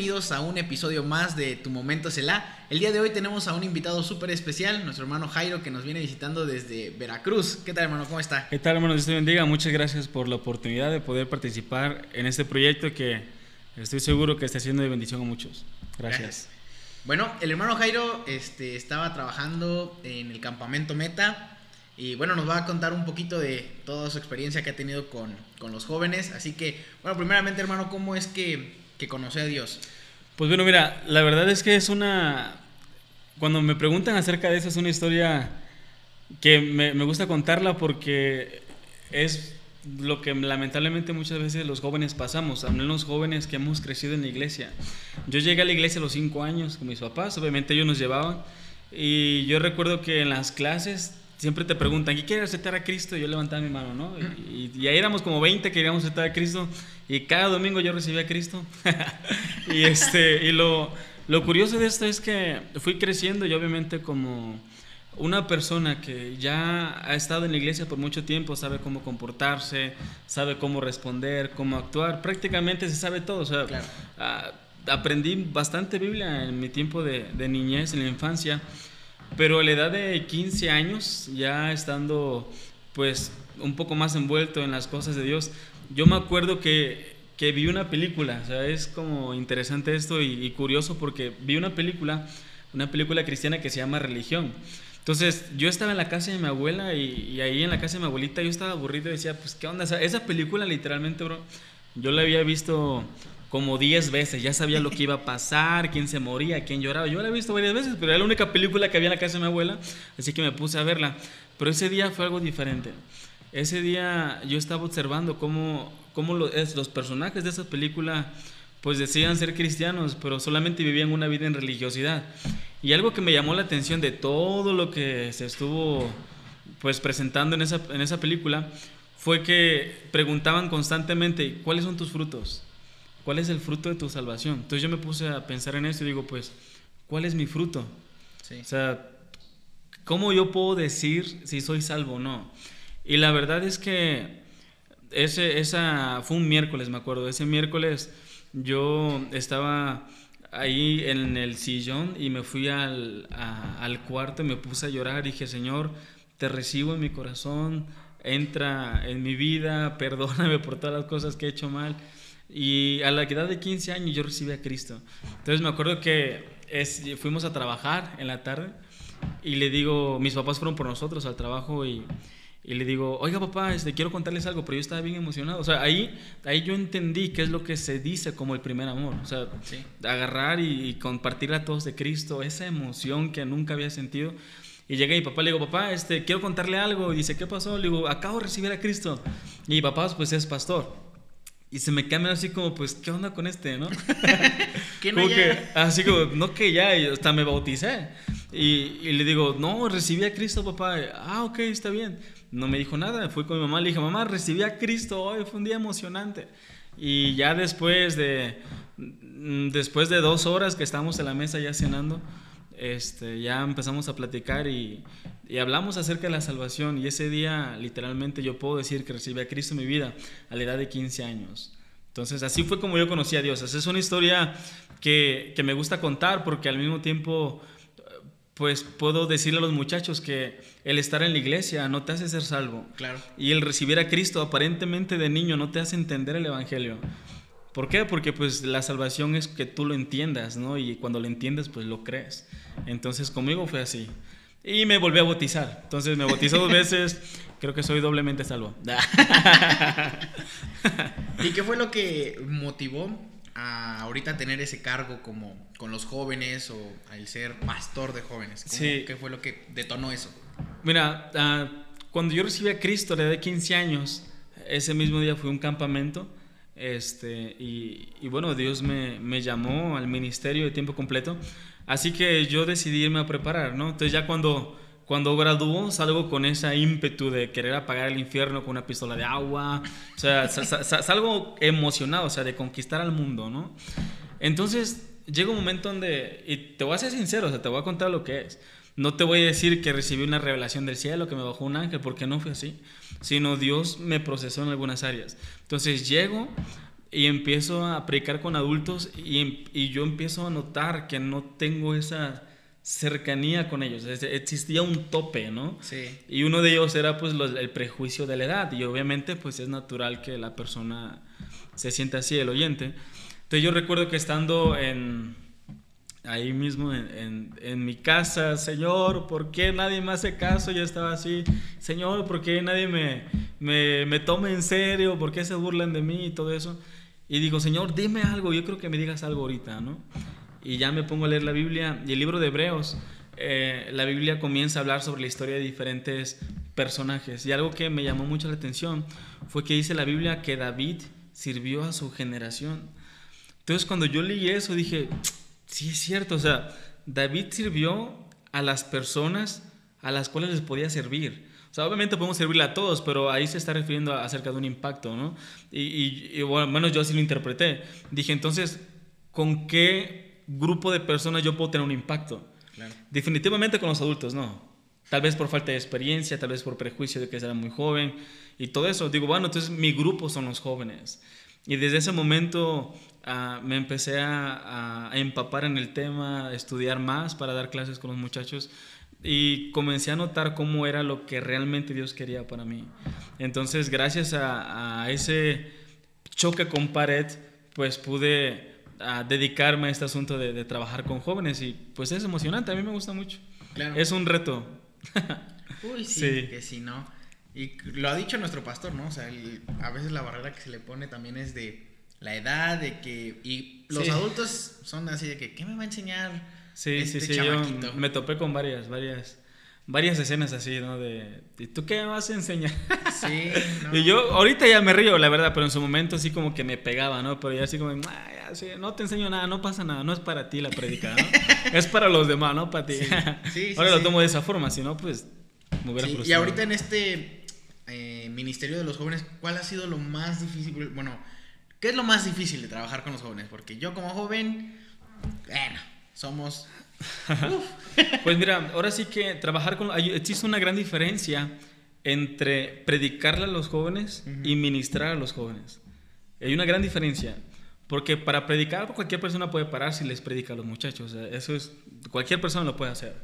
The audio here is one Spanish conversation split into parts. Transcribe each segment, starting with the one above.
Bienvenidos a un episodio más de Tu Momento Selah. El día de hoy tenemos a un invitado súper especial, nuestro hermano Jairo, que nos viene visitando desde Veracruz. ¿Qué tal hermano? ¿Cómo está? ¿Qué tal hermano? Dios te bendiga. Muchas gracias por la oportunidad de poder participar en este proyecto que estoy seguro que está siendo de bendición a muchos. Gracias. Gracias. Bueno, el hermano Jairo este, estaba trabajando en el campamento Meta y bueno, nos va a contar un poquito de toda su experiencia que ha tenido con, con los jóvenes. Así que, bueno, primeramente hermano, ¿cómo es que, que conoce a Dios? Pues bueno, mira, la verdad es que es una... Cuando me preguntan acerca de eso, es una historia que me, gusta contarla porque es lo que lamentablemente muchas veces los jóvenes pasamos, al menos jóvenes que hemos crecido en la iglesia. Yo llegué a la iglesia a los cinco años con mis papás, obviamente ellos nos llevaban, y yo recuerdo que en las clases siempre te preguntan, ¿quién quiere aceptar a Cristo? Y yo levantaba mi mano, ¿no? Y, y ahí éramos como 20 que queríamos aceptar a Cristo, y cada domingo yo recibía a Cristo. y este, y lo, lo curioso de esto es que fui creciendo y obviamente como una persona que ya ha estado en la iglesia por mucho tiempo sabe cómo comportarse, sabe cómo responder, cómo actuar, prácticamente se sabe todo. O sea, Claro. ah, aprendí bastante Biblia en mi tiempo de, de niñez, en la infancia, pero a la edad de 15 años, ya estando pues un poco más envuelto en las cosas de Dios, yo me acuerdo que, que vi una película, es como interesante esto y, y curioso porque vi una película, una película cristiana que se llama Religión. Entonces, yo estaba en la casa de mi abuela y, y ahí en la casa de mi abuelita yo estaba aburrido y decía, pues, ¿qué onda? O sea, esa película literalmente, bro, yo la había visto como 10 veces, ya sabía lo que iba a pasar, quién se moría, quién lloraba. Yo la he visto varias veces, pero era la única película que había en la casa de mi abuela, así que me puse a verla. Pero ese día fue algo diferente. Ese día yo estaba observando cómo, cómo lo- es- los personajes de esa película pues decían ser cristianos, pero solamente vivían una vida en religiosidad. Y algo que me llamó la atención de todo lo que se estuvo pues presentando en esa, en esa película fue que preguntaban constantemente, ¿cuáles son tus frutos? ¿Cuál es el fruto de tu salvación? Entonces yo me puse a pensar en eso y digo, pues, ¿cuál es mi fruto? Sí. O sea, ¿cómo yo puedo decir si soy salvo o no? Y la verdad es que ese, esa fue un miércoles, me acuerdo. Ese miércoles yo estaba ahí en el sillón y me fui al, a- al cuarto y me puse a llorar. Dije, Señor, te recibo en mi corazón, entra en mi vida, perdóname por todas las cosas que he hecho mal. Y a la edad de 15 años yo recibí a Cristo. Entonces me acuerdo que es- fuimos a trabajar en la tarde y le digo, mis papás fueron por nosotros al trabajo y, y le digo, oiga papá, este, quiero contarles algo, pero yo estaba bien emocionado. O sea, ahí, ahí yo entendí qué es lo que se dice como el primer amor. O sea, Sí. agarrar y, y compartir a todos de Cristo, esa emoción que nunca había sentido. Y llegué y papá le digo, papá, este, quiero contarle algo. Y dice, ¿qué pasó? Le digo, acabo de recibir a Cristo. Y mi papá, pues es pastor. Y se me cambia así como, pues, ¿qué onda con este, no? ¿Qué no Como que, así como, no que ya, y hasta me bauticé. Y, y le digo, no, recibí a Cristo, papá. Ah, ok, está bien. No me dijo nada. Fui con mi mamá, le dije, mamá, recibí a Cristo hoy, fue un día emocionante. Y ya después de, mm, después de dos horas que estábamos en la mesa ya cenando, este, ya empezamos a platicar y, y hablamos acerca de la salvación. Y ese día, literalmente, yo puedo decir que recibí a Cristo en mi vida a la edad de 15 años. Entonces, así fue como yo conocí a Dios. Esa es una historia que, que me gusta contar porque al mismo tiempo, pues puedo decirle a los muchachos que el estar en la iglesia no te hace ser salvo. Claro. Y el recibir a Cristo aparentemente de niño no te hace entender el Evangelio. ¿Por qué? Porque pues la salvación es que tú lo entiendas, ¿no? Y cuando lo entiendes, pues lo crees. Entonces conmigo fue así. Y me volví a bautizar. Entonces me bautizó dos veces. Creo que soy doblemente salvo. ¿Y qué fue lo que motivó a ahorita tener ese cargo como con los jóvenes o al ser pastor de jóvenes? ¿Cómo- Sí. ¿Qué fue lo que detonó eso? Mira, ah, cuando yo recibí a Cristo edad de 15 años, ese mismo día fui a un campamento Este, y, y bueno, Dios me, me, llamó al ministerio de tiempo completo. Así que yo decidí irme a preparar, ¿no? Entonces ya cuando, cuando graduó salgo con ese ímpetu de querer apagar el infierno con una pistola de agua. O sea, salgo emocionado, o sea, de conquistar al mundo, ¿no? Entonces llega un momento donde, y te voy a ser sincero, o sea, te voy a contar lo que es. No te voy a decir que recibí una revelación del cielo, que me bajó un ángel, porque no fue así, sino Dios me procesó en algunas áreas. Entonces llego y empiezo a predicar con adultos y, y yo empiezo a notar que no tengo esa cercanía con ellos, existía un tope, ¿no? Sí. Y uno de ellos era pues el prejuicio de la edad y obviamente pues es natural que la persona se sienta así, el oyente. Entonces yo recuerdo que estando en, ahí mismo en, en, mi casa, Señor, ¿por qué nadie me hace caso? Yo estaba así, Señor, ¿por qué nadie me, me, me toma en serio? ¿Por qué se burlan de mí y todo eso? Y digo, Señor, dime algo, yo creo que me digas algo ahorita, ¿no? Y ya me pongo a leer la Biblia y el libro de Hebreos, eh, la Biblia comienza a hablar sobre la historia de diferentes personajes. Y algo que me llamó mucho la atención fue que dice la Biblia que David sirvió a su generación. Entonces cuando yo leí eso dije, sí es cierto, o sea, David sirvió a las personas a las cuales les podía servir. O sea, obviamente podemos servirle a todos, pero ahí se está refiriendo acerca de un impacto, ¿no? Y, y, bueno, al menos yo así lo interpreté. Dije, entonces, ¿con qué grupo de personas yo puedo tener un impacto? Definitivamente con los adultos, no. Tal vez por falta de experiencia, tal vez por prejuicio de que era muy joven y todo eso. Digo, bueno, entonces mi grupo son los jóvenes. Y desde ese momento Ah, me empecé a, empapar en el tema, a estudiar más para dar clases con los muchachos y comencé a notar cómo era lo que realmente Dios quería para mí. Entonces, gracias a, ese choque con pared, pues pude ah, dedicarme a este asunto de, trabajar con jóvenes y pues es emocionante, a mí me gusta mucho. Es un reto. Uy, sí, que sí, ¿no? Y lo ha dicho nuestro pastor, ¿no? O sea, a veces la barrera que se le pone también es de la edad, de que... Y los adultos son así de que, ¿qué me va a enseñar? Sí, este sí, sí, yo me topé con varias, varias, varias escenas así, ¿no? De, ¿y tú qué me vas a enseñar? Sí. y yo ahorita ya me río, la verdad, pero en su momento así como que me pegaba, ¿no? Pero ya así como, no te enseño nada, no pasa nada, no es para ti la predica, ¿no? es para los demás, no para ti. Sí, Ahora lo tomo de esa forma, si no, pues me hubiera Y ahorita en este eh, Ministerio de los Jóvenes, ¿cuál ha sido lo más difícil? Bueno ¿Qué es lo más difícil de trabajar con los jóvenes? Porque yo como joven, bueno, somos... pues mira, ahora sí que trabajar con... Existe una gran diferencia entre predicarle a los jóvenes y ministrar a los jóvenes. Hay una gran diferencia. Porque para predicar, cualquier persona puede parar si les predica a los muchachos. Eso es, cualquier persona lo puede hacer.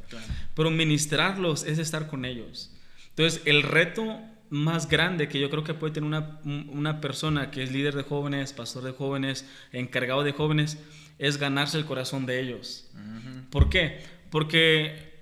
Pero ministrarlos es estar con ellos. Entonces, el reto más grande que yo creo que puede tener una, una persona que es líder de jóvenes, pastor de jóvenes, encargado de jóvenes, es ganarse el corazón de ellos. ¿Por qué? Porque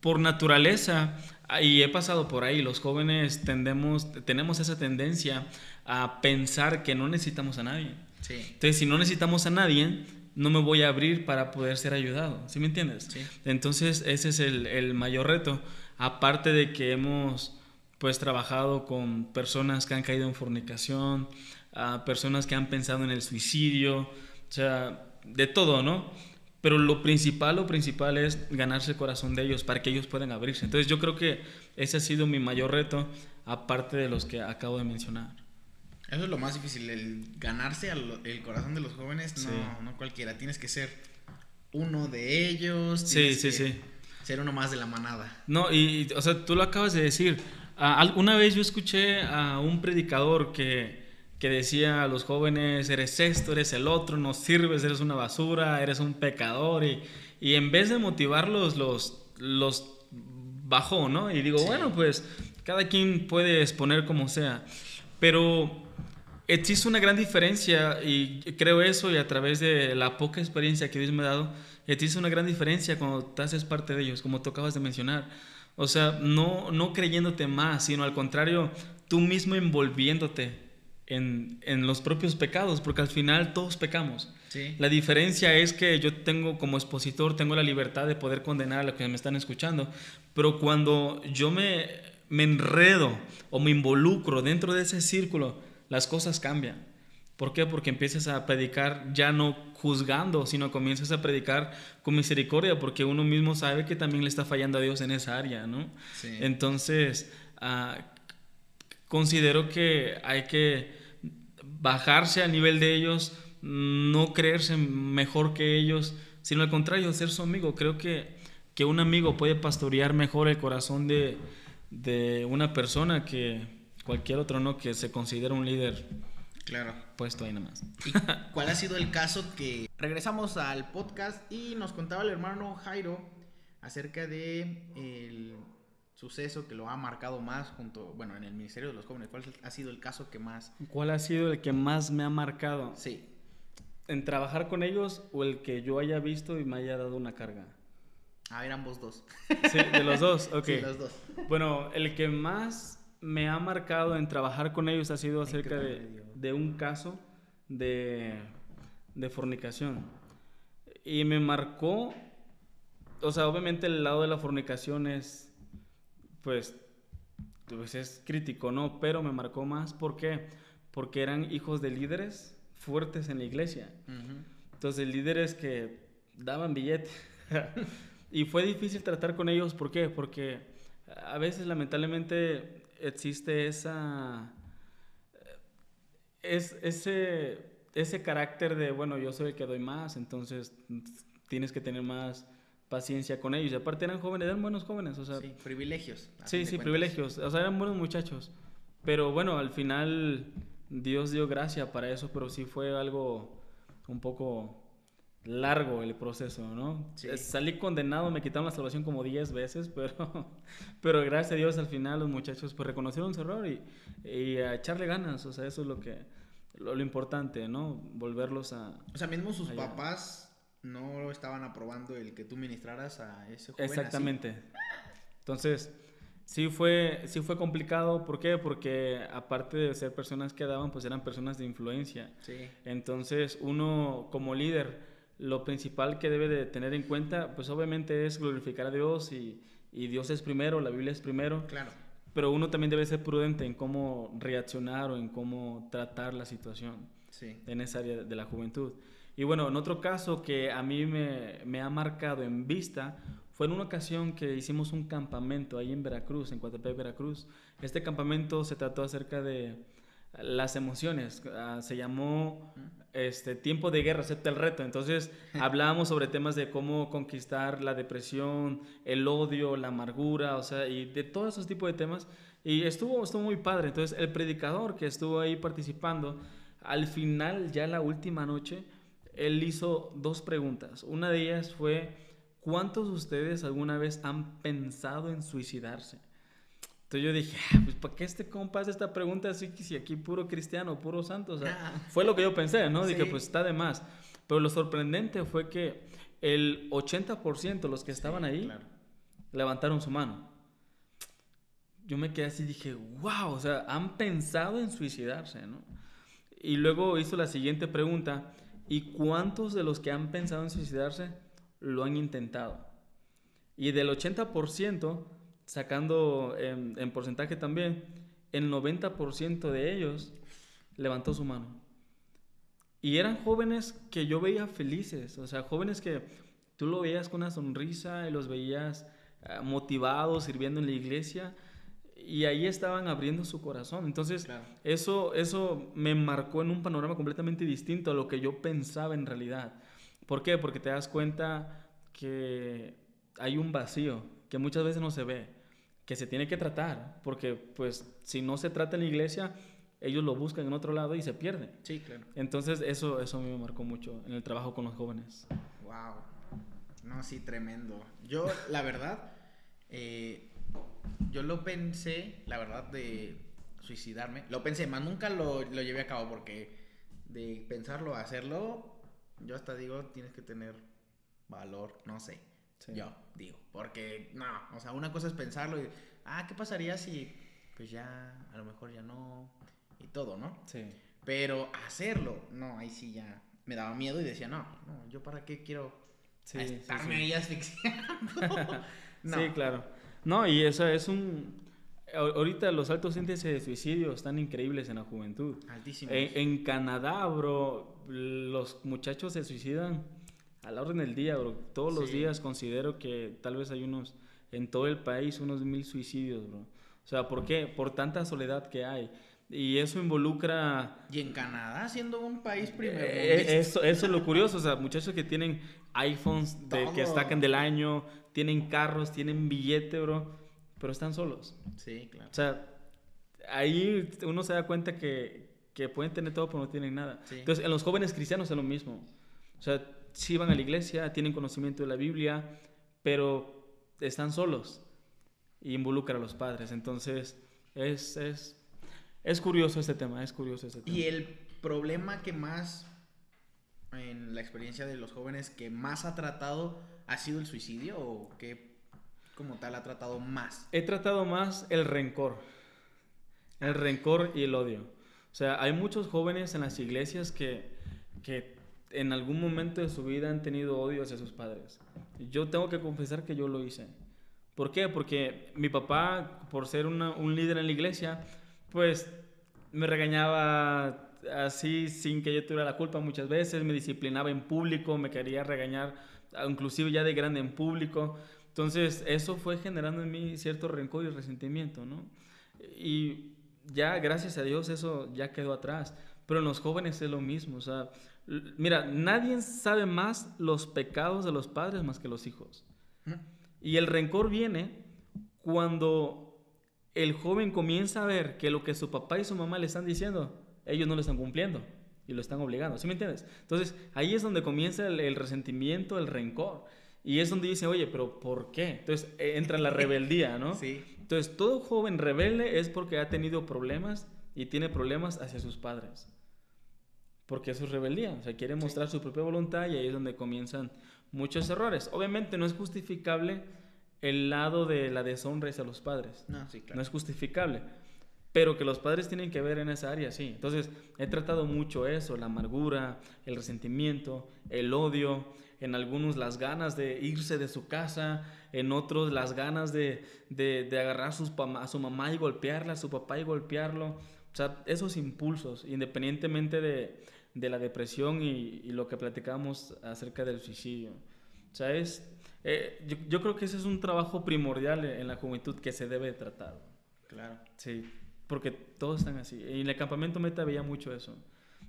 por naturaleza, y he pasado por ahí, los jóvenes tendemos, tenemos esa tendencia a pensar que no necesitamos a nadie. Entonces, si no necesitamos a nadie, no me voy a abrir para poder ser ayudado. ¿Sí me entiendes? Entonces, ese es el, el mayor reto. Aparte de que hemos pues trabajado con personas que han caído en fornicación, a personas que han pensado en el suicidio, o sea, de todo, ¿no? Pero lo principal, lo principal es ganarse el corazón de ellos para que ellos puedan abrirse. Entonces yo creo que ese ha sido mi mayor reto, aparte de los que acabo de mencionar. Eso es lo más difícil, el ganarse el corazón de los jóvenes, no, no cualquiera, tienes que ser uno de ellos. Sí, sí, sí. Ser uno más de la manada. No, y, o sea, tú lo acabas de decir, una vez yo escuché a un predicador que, que decía a los jóvenes, eres esto, eres el otro, no sirves, eres una basura, eres un pecador, y, y en vez de motivarlos, los, los bajó, ¿no? Y digo, bueno, pues cada quien puede exponer como sea, pero existe una gran diferencia, y creo eso, y a través de la poca experiencia que Dios me ha dado, existe una gran diferencia cuando te haces parte de ellos, como tú acabas de mencionar o sea, no, no creyéndote más, sino al contrario, tú mismo envolviéndote en, en los propios pecados, porque al final todos pecamos. La diferencia es que yo tengo como expositor, tengo la libertad de poder condenar a los que me están escuchando, pero cuando yo me, me enredo o me involucro dentro de ese círculo, las cosas cambian. ¿Por qué? Porque empiezas a predicar ya no juzgando, sino comienzas a predicar con misericordia, porque uno mismo sabe que también le está fallando a Dios en esa área, ¿no? Entonces, uh, considero que hay que bajarse al nivel de ellos, no creerse mejor que ellos, sino al contrario, ser su amigo. Creo que, que un amigo puede pastorear mejor el corazón de, de una persona que cualquier otro, ¿no? Que se considera un líder Claro. Puesto ahí nomás. ¿Y cuál ha sido el caso que regresamos al podcast y nos contaba el hermano Jairo acerca de el suceso que lo ha marcado más junto, bueno, en el Ministerio de los Jóvenes? ¿Cuál ha sido el caso que más? ¿Cuál ha sido el que más me ha marcado? Sí. ¿En trabajar con ellos o el que yo haya visto y me haya dado una carga? A ver, ambos dos. Sí, de los dos, ok. Sí, los dos. Bueno, el que más me ha marcado en trabajar con ellos ha sido acerca de, un caso de, fornicación. Y me marcó, o sea, obviamente el lado de la fornicación es, pues, pues es crítico, ¿no? Pero me marcó más, ¿por qué? Porque eran hijos de líderes fuertes en la iglesia. Entonces, líderes que daban billete. y fue difícil tratar con ellos, ¿por qué? Porque a veces lamentablemente existe esa, es, ese, ese carácter de, bueno, yo soy el que doy más, entonces tienes que tener más paciencia con ellos. Y aparte eran jóvenes, eran buenos jóvenes, o sea... Sí, privilegios. Sí, sí, privilegios. O sea, eran buenos muchachos. Pero bueno, al final Dios dio gracia para eso, pero sí fue algo un poco largo el proceso, ¿no? Salí condenado, me quitaron la salvación como 10 veces, pero, pero gracias a Dios al final los muchachos pues reconocieron su error y, y a echarle ganas, o sea, eso es lo que, lo, importante, ¿no? Volverlos a... O sea, mismo sus papás no estaban aprobando el que tú ministraras a ese joven. Exactamente. Entonces, sí fue, sí fue complicado, ¿por qué? Porque aparte de ser personas que daban, pues eran personas de influencia. Sí. Entonces, uno como líder lo principal que debe de tener en cuenta, pues obviamente es glorificar a Dios y, y, Dios es primero, la Biblia es primero. Claro. Pero uno también debe ser prudente en cómo reaccionar o en cómo tratar la situación sí. en esa área de la juventud. Y bueno, en otro caso que a mí me, me, ha marcado en vista fue en una ocasión que hicimos un campamento ahí en Veracruz, en Coatepec, Veracruz. Este campamento se trató acerca de las emociones. Ah, se llamó este, Tiempo de Guerra, acepta el reto. Entonces hablábamos sobre temas de cómo conquistar la depresión, el odio, la amargura, o sea, y de todos esos tipos de temas. Y estuvo, estuvo muy padre. Entonces el predicador que estuvo ahí participando, al final, ya la última noche, él hizo dos preguntas. Una de ellas fue, ¿cuántos de ustedes alguna vez han pensado en suicidarse? Entonces yo dije, ah, pues ¿para qué este compa hace esta pregunta así que si aquí puro cristiano, puro santo? O sea, ah. fue lo que yo pensé, ¿no? Dije, pues está de más. Pero lo sorprendente fue que el 80% de los que estaban ahí levantaron su mano. Yo me quedé así y dije, wow, o sea, han pensado en suicidarse, ¿no? Y luego hizo la siguiente pregunta, ¿y cuántos de los que han pensado en suicidarse lo han intentado? Y del 80%, sacando en, porcentaje también, el 90% de ellos levantó su mano. Y eran jóvenes que yo veía felices, o sea, jóvenes que tú lo veías con una sonrisa y los veías ah, motivados, sirviendo en la iglesia, y ahí estaban abriendo su corazón. Entonces, eso, eso me marcó en un panorama completamente distinto a lo que yo pensaba en realidad. ¿Por qué? Porque te das cuenta que hay un vacío que muchas veces no se ve que se tiene que tratar, porque pues si no se trata en la iglesia, ellos lo buscan en otro lado y se pierden. Sí, claro. Entonces eso, eso a mí me marcó mucho en el trabajo con los jóvenes. Wow. No, sí, tremendo. Yo, la verdad, eh, yo lo pensé, la verdad, de suicidarme. Lo pensé, más nunca lo, lo llevé a cabo porque de pensarlo a hacerlo, yo hasta digo, tienes que tener valor, no sé. Yo digo, porque no, o sea, una cosa es pensarlo y, ah, ¿qué pasaría si, pues ya, a lo mejor ya no, y todo, ¿no? Sí. Pero hacerlo, no, ahí sí ya me daba miedo y decía, no, no, yo para qué quiero estarme ahí asfixiando. Sí, claro. No, y eso es un, Ahorita los altos índices de suicidio están increíbles en la juventud. Altísimos. En, Canadá, bro, los muchachos se suicidan a la orden del día, bro. Todos los días considero que tal vez hay unos, en todo el país, unos mil suicidios, bro. O sea, ¿por qué? Por tanta soledad que hay. Y eso involucra... Y en Canadá, siendo un país primero. Eh, eso, eso, es lo curioso, o sea, muchachos que tienen iPhones de, que destacan del año, tienen carros, tienen billete, bro, pero están solos. Sí, claro. O sea, ahí uno se da cuenta que, que pueden tener todo, pero no tienen nada. Entonces, en los jóvenes cristianos es lo mismo. O sea, sí van a la iglesia, tienen conocimiento de la Biblia, pero están solos y involucran a los padres. Entonces, es, es es curioso este tema, es curioso este tema. Y el problema que más, en la experiencia de los jóvenes, que más ha tratado, ha sido el suicidio o que como tal ha tratado más? He tratado más el rencor, el rencor y el odio. O sea, hay muchos jóvenes en las iglesias que, que en algún momento de su vida han tenido odio hacia sus padres. Yo tengo que confesar que yo lo hice. ¿Por qué? Porque mi papá, por ser un líder en la iglesia, pues me regañaba así sin que yo tuviera la culpa muchas veces, me disciplinaba en público, me quería regañar inclusive ya de grande en público. Entonces eso fue generando en mí cierto rencor y resentimiento, ¿no? Y ya gracias a Dios eso ya quedó atrás. Pero en los jóvenes es lo mismo. O sea, mira, nadie sabe más los pecados de los padres más que los hijos. Y el rencor viene cuando el joven comienza a ver que lo que su papá y su mamá le están diciendo, ellos no lo están cumpliendo y lo están obligando. ¿Sí me entiendes? Entonces, ahí es donde comienza el, resentimiento, el rencor. Y es donde dice, oye, pero ¿por qué? Entonces eh, entra la rebeldía, ¿no? Sí. Entonces, todo joven rebelde es porque ha tenido problemas y tiene problemas hacia sus padres. Porque eso es rebeldía, o sea, quiere mostrar su propia voluntad y ahí es donde comienzan muchos errores. Obviamente no es justificable el lado de la deshonra a los padres. No, sí, claro. no es justificable. Pero que los padres tienen que ver en esa área, sí. Entonces, he tratado mucho eso, la amargura, el resentimiento, el odio, en algunos las ganas de irse de su casa, en otros las ganas de, de, agarrar a, sus, a su mamá y golpearla, a su papá y golpearlo. O sea, esos impulsos, independientemente de, de la depresión y, y, lo que platicamos acerca del suicidio. O sea, es, eh, yo, creo que ese es un trabajo primordial en la juventud que se debe tratar. Claro. Sí, porque todos están así. En el campamento meta veía mucho eso.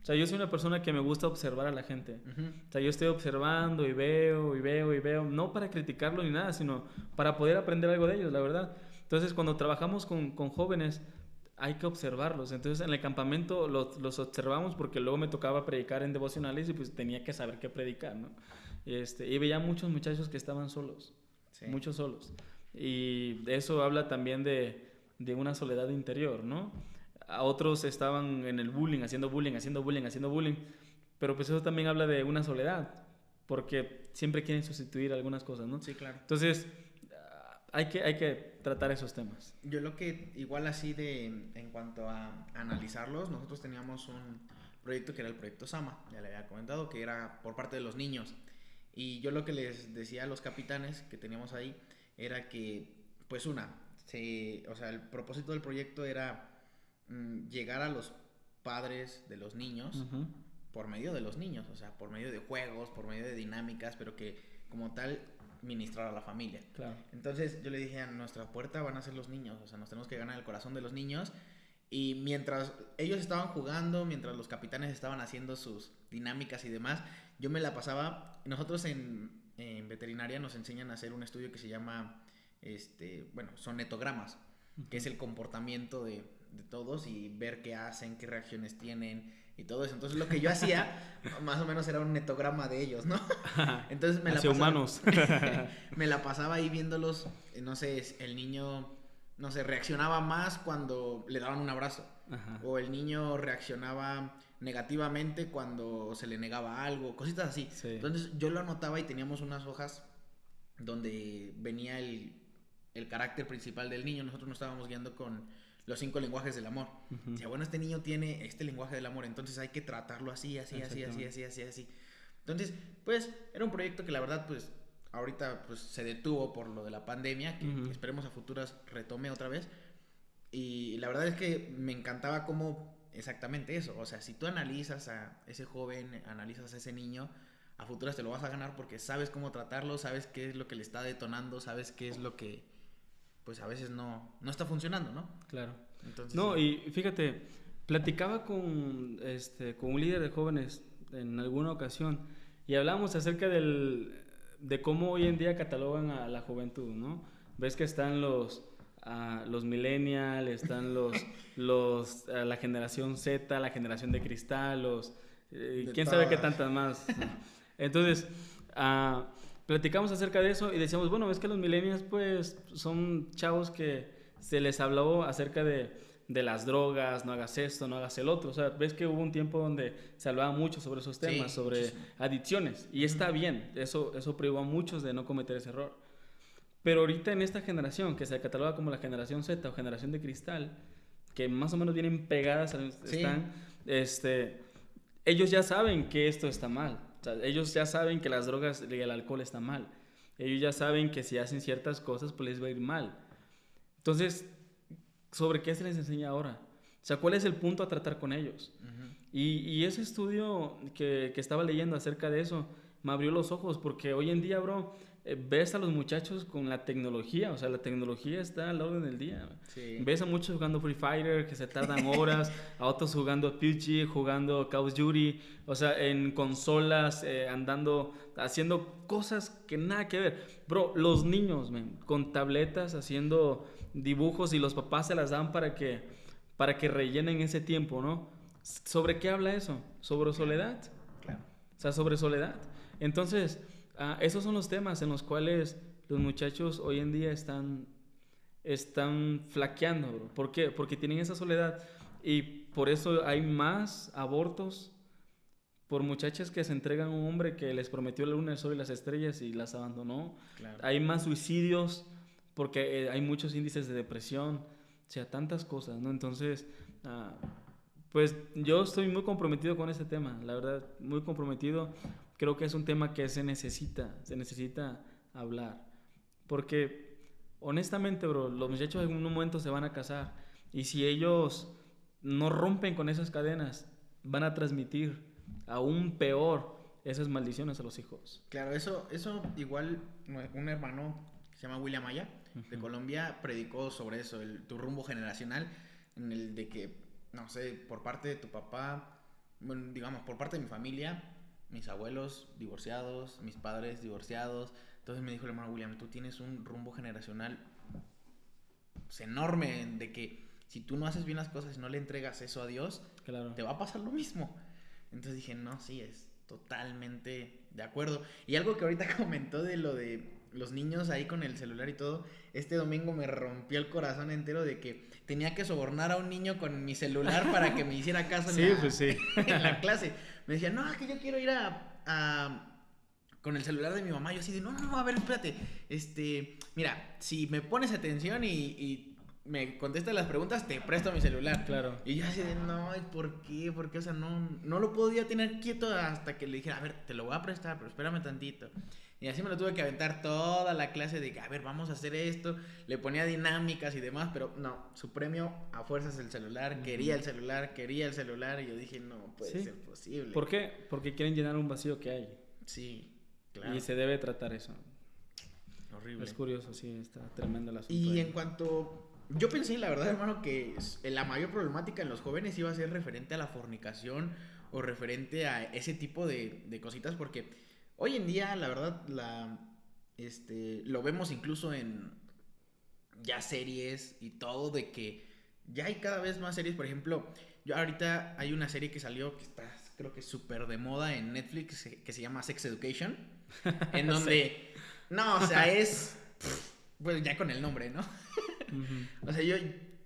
O sea, yo soy una persona que me gusta observar a la gente. O sea, yo estoy observando y veo y veo y veo, no para criticarlo ni nada, sino para poder aprender algo de ellos, la verdad. Entonces, cuando trabajamos con, con jóvenes, hay que observarlos. Entonces en el campamento los, los, observamos porque luego me tocaba predicar en devocionales y pues tenía que saber qué predicar, ¿no? Este, y veía muchos muchachos que estaban solos, muchos solos. Y eso habla también de, de, una soledad interior, ¿no? A otros estaban en el bullying, haciendo bullying, haciendo bullying, haciendo bullying. Pero pues eso también habla de una soledad, porque siempre quieren sustituir algunas cosas, ¿no? Sí, claro. Entonces, hay que, hay que tratar esos temas. Yo lo que, igual así de, en cuanto a analizarlos, nosotros teníamos un proyecto que era el proyecto Sama, ya le había comentado, que era por parte de los niños. Y yo lo que les decía a los capitanes que teníamos ahí era que, pues una, se, o sea, el propósito del proyecto era mm, llegar a los padres de los niños por medio de los niños, o sea, por medio de juegos, por medio de dinámicas, pero que como tal ministrar a la familia. Claro. Entonces yo le dije, a nuestra puerta van a ser los niños, o sea, nos tenemos que ganar el corazón de los niños. Y mientras ellos estaban jugando, mientras los capitanes estaban haciendo sus dinámicas y demás, yo me la pasaba. Nosotros en, en veterinaria nos enseñan a hacer un estudio que se llama, este, bueno, sonetogramas, que es el comportamiento de, de todos y ver qué hacen, qué reacciones tienen y todo eso. Entonces lo que yo hacía más o menos era un netograma de ellos, ¿no? Entonces me la pasaba, humanos. me la pasaba ahí viéndolos, eh, no sé, el niño no sé, reaccionaba más cuando le daban un abrazo. O el niño reaccionaba negativamente cuando se le negaba algo, cositas así. Entonces yo lo anotaba y teníamos unas hojas donde venía el, el carácter principal del niño. Nosotros nos estábamos guiando con los cinco lenguajes del amor. O sea, bueno, este niño tiene este lenguaje del amor, entonces hay que tratarlo así, así, así, así, así, así, así. Entonces, pues, era un proyecto que la verdad, pues, ahorita pues se detuvo por lo de la pandemia, que esperemos a futuras retome otra vez. Y la verdad es que me encantaba cómo exactamente eso. O sea, si tú analizas a ese joven, analizas a ese niño, a futuras te lo vas a ganar porque sabes cómo tratarlo, sabes qué es lo que le está detonando, sabes qué es lo que pues a veces no, no está funcionando, ¿no? Claro. Entonces, no, y fíjate, platicaba con, este, con un líder de jóvenes en alguna ocasión y hablábamos acerca del, de cómo hoy en día catalogan a la juventud, ¿no? Ves que están los, uh, los millennials, están los, los la generación Z, la generación de cristal, los... Eh, ¿Quién sabe qué tantas más? Entonces, uh, platicamos acerca de eso y decíamos, bueno, es que los millennials pues son chavos que se les habló acerca de, de, las drogas, no hagas esto, no hagas el otro. O sea, ves que hubo un tiempo donde se hablaba mucho sobre esos temas, sobre adicciones. Y está bien, eso, eso privó a muchos de no cometer ese error. Pero ahorita en esta generación, que se cataloga como la generación Z o generación de cristal, que más o menos vienen pegadas, están, este, ellos ya saben que esto está mal ellos ya saben que las drogas y el alcohol están mal. Ellos ya saben que si hacen ciertas cosas, pues les va a ir mal. Entonces, ¿sobre qué se les enseña ahora? O sea, ¿cuál es el punto a tratar con ellos? y, ese estudio que, que, estaba leyendo acerca de eso me abrió los ojos porque hoy en día, bro, ves a los muchachos con la tecnología, o sea, la tecnología está al orden del día. Ves a muchos jugando Free Fighter que se tardan horas, a otros jugando PUBG, jugando Call of Duty, o sea, en consolas, eh, andando, haciendo cosas que nada que ver. Bro, los niños, con tabletas haciendo dibujos y los papás se las dan para que, para que rellenen ese tiempo, ¿no? ¿Sobre qué habla eso? ¿Sobre soledad? Claro. O sea, sobre soledad. Entonces, ah, esos son los temas en los cuales los muchachos hoy en día están, están flaqueando, ¿Por qué? Porque tienen esa soledad y por eso hay más abortos por muchachas que se entregan a un hombre que les prometió la luna, el sol y las estrellas y las abandonó. Hay más suicidios porque eh, hay muchos índices de depresión, o sea, tantas cosas, ¿no? Entonces, ah, pues yo estoy muy comprometido con este tema, la verdad, muy comprometido. Creo que es un tema que se necesita, se necesita hablar. Porque, honestamente, bro, los muchachos en un momento se van a casar. Y si ellos no rompen con esas cadenas, van a transmitir aún peor esas maldiciones a los hijos. Claro, eso, eso igual un hermano que se llama William Maya, de Colombia, predicó sobre eso, el, tu rumbo generacional, en el de que no sé, por parte de tu papá, bueno, digamos, por parte de mi familia, mis abuelos divorciados, mis padres divorciados. Entonces me dijo el hermano William, tú tienes un rumbo generacional pues, enorme de que si tú no haces bien las cosas y no le entregas eso a Dios, claro. te va a pasar lo mismo. Entonces dije, no, sí, es totalmente de acuerdo. Y algo que ahorita comentó de lo de los niños ahí con el celular y todo, este domingo me rompió el corazón entero de que tenía que sobornar a un niño con mi celular para que me hiciera caso en, la, pues sí. en la clase. Me decía, no, es que yo quiero ir a, con el celular de mi mamá. Yo así de, no, no, no, a ver, espérate. Este, mira, si me pones atención y me contesta las preguntas, te presto mi celular. Claro. Y yo así de, no, ¿por qué? Porque, o sea, no, no lo podía tener quieto hasta que le dijera, a ver, te lo voy a prestar, pero espérame tantito. Y así me lo tuve que aventar toda la clase de que, a ver, vamos a hacer esto. Le ponía dinámicas y demás, pero no, su premio a fuerzas el celular, quería el celular, quería el celular. Y yo dije, no puede ser posible. ¿Por qué? Porque quieren llenar un vacío que hay. Sí, claro. Y se debe tratar eso. Horrible. Es curioso, sí, está tremenda la Y en cuanto yo pensé, la verdad, hermano, que la mayor problemática en los jóvenes iba a ser referente a la fornicación o referente a ese tipo de, cositas, porque hoy en día, la verdad, la, este, lo vemos incluso en ya series y todo, de que ya hay cada vez más series. Por ejemplo, yo ahorita hay una serie que salió que está, creo que súper de moda en Netflix, que se llama Sex Education, en donde, no, o sea, es, pues ya con el nombre, ¿no? O sea, yo.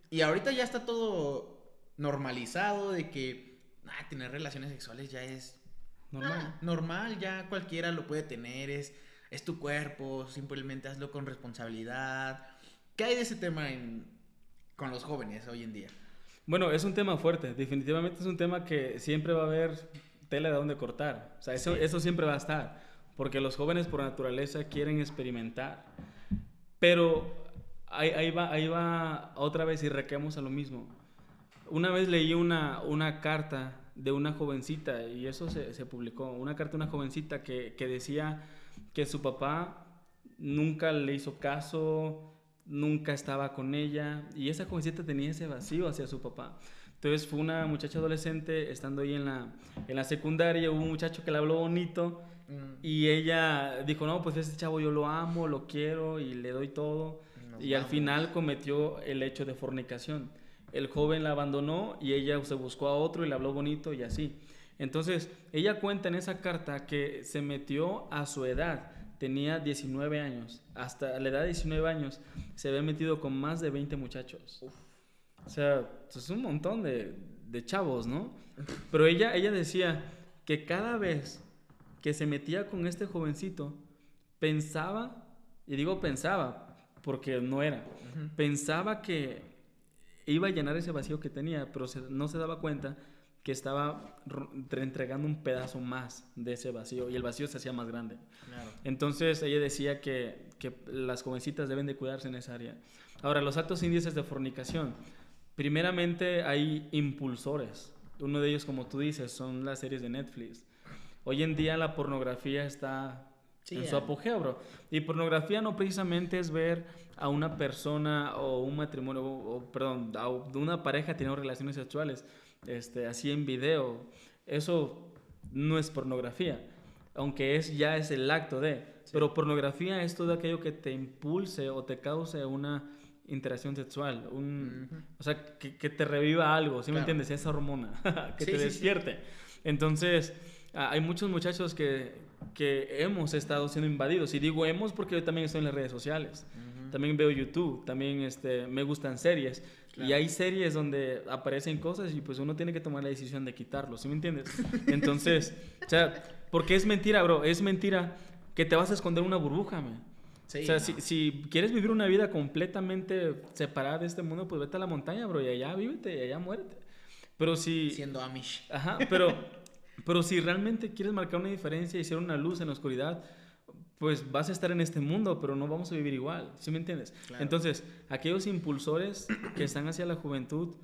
Y ahorita ya está todo normalizado de que. Ah, tener relaciones sexuales ya es. Normal. Ah, normal, ya cualquiera lo puede tener. Es, es tu cuerpo, simplemente hazlo con responsabilidad. ¿Qué hay de ese tema con los jóvenes hoy en día? Bueno, es un tema fuerte. Definitivamente es un tema que siempre va a haber tela de dónde cortar. O sea, eso, eso siempre va a estar. Porque los jóvenes por naturaleza quieren experimentar. Pero ahí, va, ahí va otra vez y requemos a lo mismo. Una vez leí una, una carta de una jovencita, y eso se, se publicó, una carta de una jovencita que, que decía que su papá nunca le hizo caso, nunca estaba con ella, y esa jovencita tenía ese vacío hacia su papá. Entonces fue una muchacha adolescente, estando ahí en la, en la secundaria, hubo un muchacho que le habló bonito, mm. y ella dijo, no, pues ese chavo yo lo amo, lo quiero, y le doy todo, y al final cometió el hecho de fornicación el joven la abandonó y ella se buscó a otro y le habló bonito y así. Entonces, ella cuenta en esa carta que se metió a su edad, tenía 19 años, hasta la edad de 19 años se había metido con más de 20 muchachos. O sea, es un montón de, de, chavos, ¿no? Pero ella, ella decía que cada vez que se metía con este jovencito, pensaba, y digo pensaba, porque no era, pensaba que iba a llenar ese vacío que tenía, pero no se daba cuenta que estaba entregando un pedazo más de ese vacío y el vacío se hacía más grande. Entonces ella decía que, que, las jovencitas deben de cuidarse en esa área. Ahora, los altos índices de fornicación. Primeramente hay impulsores. Uno de ellos, como tú dices, son las series de Netflix. Hoy en día la pornografía está en su apogeo, bro. Y pornografía no precisamente es ver a una persona o un matrimonio, o, perdón, a una pareja teniendo relaciones sexuales, este, así en video. Eso no es pornografía, aunque es ya es el acto de. Pero pornografía es todo aquello que te impulse o te cause una interacción sexual, un, o sea, que, te reviva algo, ¿sí me entiendes? Esa hormona, que te despierte. Entonces, hay muchos muchachos que, que, hemos estado siendo invadidos. Y digo hemos porque yo también estoy en las redes sociales. También veo YouTube, también este, me gustan series. Y hay series donde aparecen cosas y pues uno tiene que tomar la decisión de quitarlo, ¿sí me entiendes? Entonces, o sea, porque es mentira, bro, es mentira que te vas a esconder una burbuja, man. o sea, si, si, quieres vivir una vida completamente separada de este mundo, pues vete a la montaña, bro, y allá vívete y allá muérete. Pero si... Siendo Amish. Ajá, pero... Pero si realmente quieres marcar una diferencia y ser una luz en la oscuridad, pues vas a estar en este mundo, pero no vamos a vivir igual, ¿sí me entiendes? Entonces, aquellos impulsores que están hacia la juventud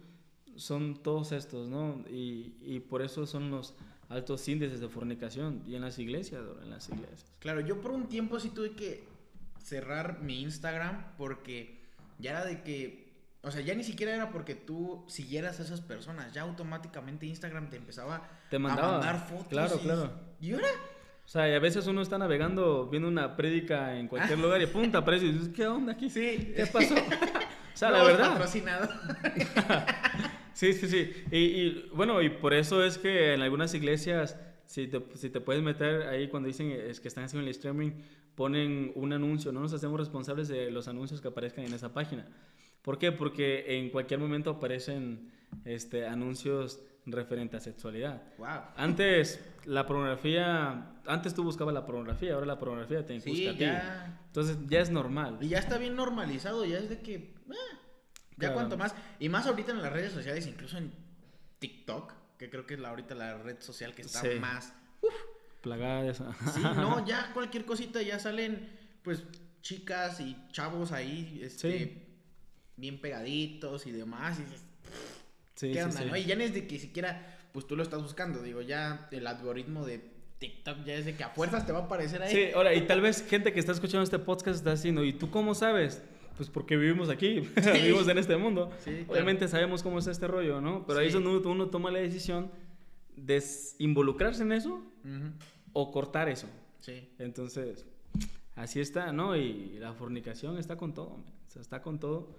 son todos estos, ¿no? Y, y, por eso son los altos índices de fornicación y en las iglesias, en las iglesias. Claro, yo por un tiempo sí tuve que cerrar mi Instagram porque ya era de que o sea, ya ni siquiera era porque tú siguieras a esas personas, ya automáticamente Instagram te empezaba te mandaba, a mandar fotos. Claro, claro. ¿Y ahora? O sea, y a veces uno está navegando, viendo una prédica en cualquier ah. lugar y punta aparece y dices, ¿qué onda aquí? Sí. ¿Qué pasó? o sea, la verdad. patrocinado. sí, sí, sí. Y, y, bueno, y por eso es que en algunas iglesias, si te, si te puedes meter ahí cuando dicen es que están haciendo el streaming, ponen un anuncio. No nos hacemos responsables de los anuncios que aparezcan en esa página. ¿Por qué? Porque en cualquier momento aparecen este, anuncios referentes a sexualidad. Wow. Antes, la pornografía, antes tú buscabas la pornografía, ahora la pornografía te busca a ti. Entonces ya es normal. Y ya está bien normalizado, ya es de que, eh, ya cuanto más, y más ahorita en las redes sociales, incluso en TikTok, que creo que es la, ahorita la red social que está más... Uf, Plagada de eso. Sí, no, ya cualquier cosita ya salen, pues, chicas y chavos ahí, este bien pegaditos y demás. Y dices, sí, ¿qué onda, no? Y ya no es de que siquiera, pues tú lo estás buscando. Digo, ya el algoritmo de TikTok ya es de que a fuerzas te va a aparecer ahí. Sí, ahora, y tal vez gente que está escuchando este podcast está diciendo, ¿y tú cómo sabes? Pues porque vivimos aquí, vivimos en este mundo. Obviamente sabemos cómo es este rollo, ¿no? Pero ahí es donde uno, toma la decisión de involucrarse en eso o cortar eso. Sí. Entonces, así está, ¿no? Y la fornicación está con todo, o sea, está con todo.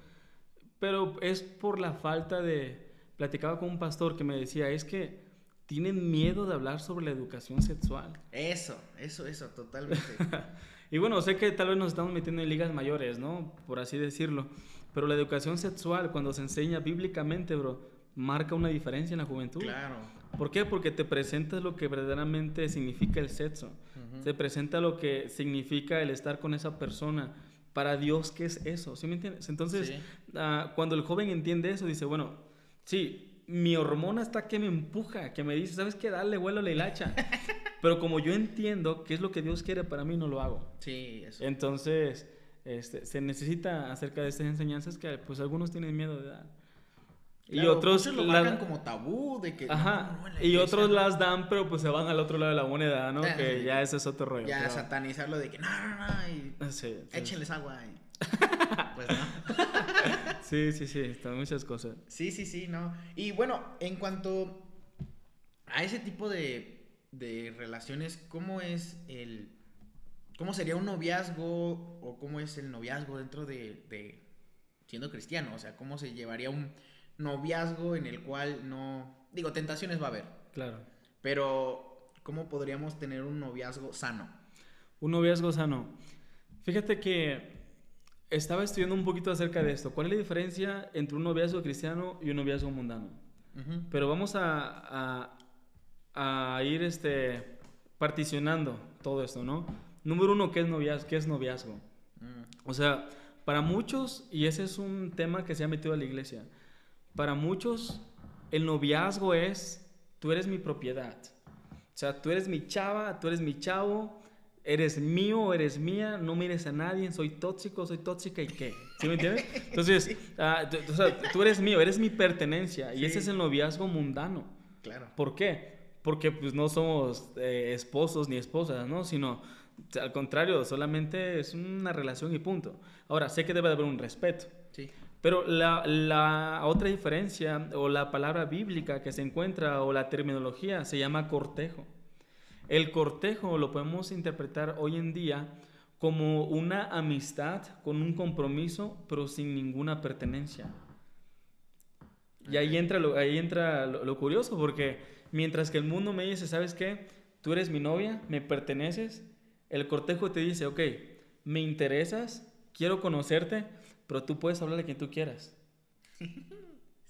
Pero es por la falta de... Platicaba con un pastor que me decía, es que tienen miedo de hablar sobre la educación sexual. Eso, eso, eso, totalmente. y bueno, sé que tal vez nos estamos metiendo en ligas mayores, ¿no? Por así decirlo. Pero la educación sexual, cuando se enseña bíblicamente, bro, marca una diferencia en la juventud. Claro. ¿Por qué? Porque te presentas lo que verdaderamente significa el sexo. Te presenta lo que significa el estar con esa persona para Dios, ¿qué es eso? ¿Sí me entiendes? Entonces, ah, cuando el joven entiende eso, dice, bueno, sí, mi hormona está que me empuja, que me dice, ¿sabes qué? Dale, vuelo la hilacha. Pero como yo entiendo qué es lo que Dios quiere para mí, no lo hago. Sí, eso. Entonces, este, se necesita acerca de estas enseñanzas que pues algunos tienen miedo de dar. Y otros lo la- marcan como tabú de que. Ajá, no, no, en la y otros las dan, pero pues se van al otro lado de la moneda, ¿no? Ah, que sí. ya ese es otro rollo. Ya pero- satanizarlo de que no, no, no. Y Ah, sí, sí. échenles agua. y- pues no. Sí, sí, sí, están muchas cosas. Sí, sí, sí, no. Y bueno, en cuanto a ese tipo de, de relaciones, ¿cómo es el. ¿Cómo sería un noviazgo o cómo es el noviazgo dentro de, de siendo cristiano? O sea, ¿cómo se llevaría un noviazgo en el cual no. Digo, tentaciones va a haber, Claro. pero ¿cómo podríamos tener un noviazgo sano? Un noviazgo sano. Fíjate que estaba estudiando un poquito acerca de esto. ¿Cuál es la diferencia entre un noviazgo cristiano y un noviazgo mundano? Pero vamos a, a, a ir este, particionando todo esto, ¿no? Número uno, ¿qué es noviazgo? ¿Qué es noviazgo? Mm, O sea, para muchos, y ese es un tema que se ha metido a la iglesia, para muchos el noviazgo es, tú eres mi propiedad. O sea, tú eres mi chava, tú eres mi chavo, eres mío, eres mía, no mires a nadie, soy tóxico, soy tóxica y qué. ¿Sí me entiendes? Entonces, ah, tú, o sea, tú eres mío, eres mi pertenencia y Sí. ese es el noviazgo mundano. Claro. ¿Por qué? Porque pues no somos eh, esposos ni esposas, ¿no? Sino, al contrario, solamente es una relación y punto. Ahora, sé que debe de haber un respeto, Sí. Pero la, la otra diferencia o la palabra bíblica que se encuentra o la terminología se llama cortejo. El cortejo lo podemos interpretar hoy en día como una amistad con un compromiso, pero sin ninguna pertenencia. Y ahí entra, lo, ahí entra lo, lo curioso, porque mientras que el mundo me dice, ¿sabes qué? Tú eres mi novia, me perteneces, el cortejo te dice, ok, me interesas, quiero conocerte, pero tú puedes hablar de quien tú quieras.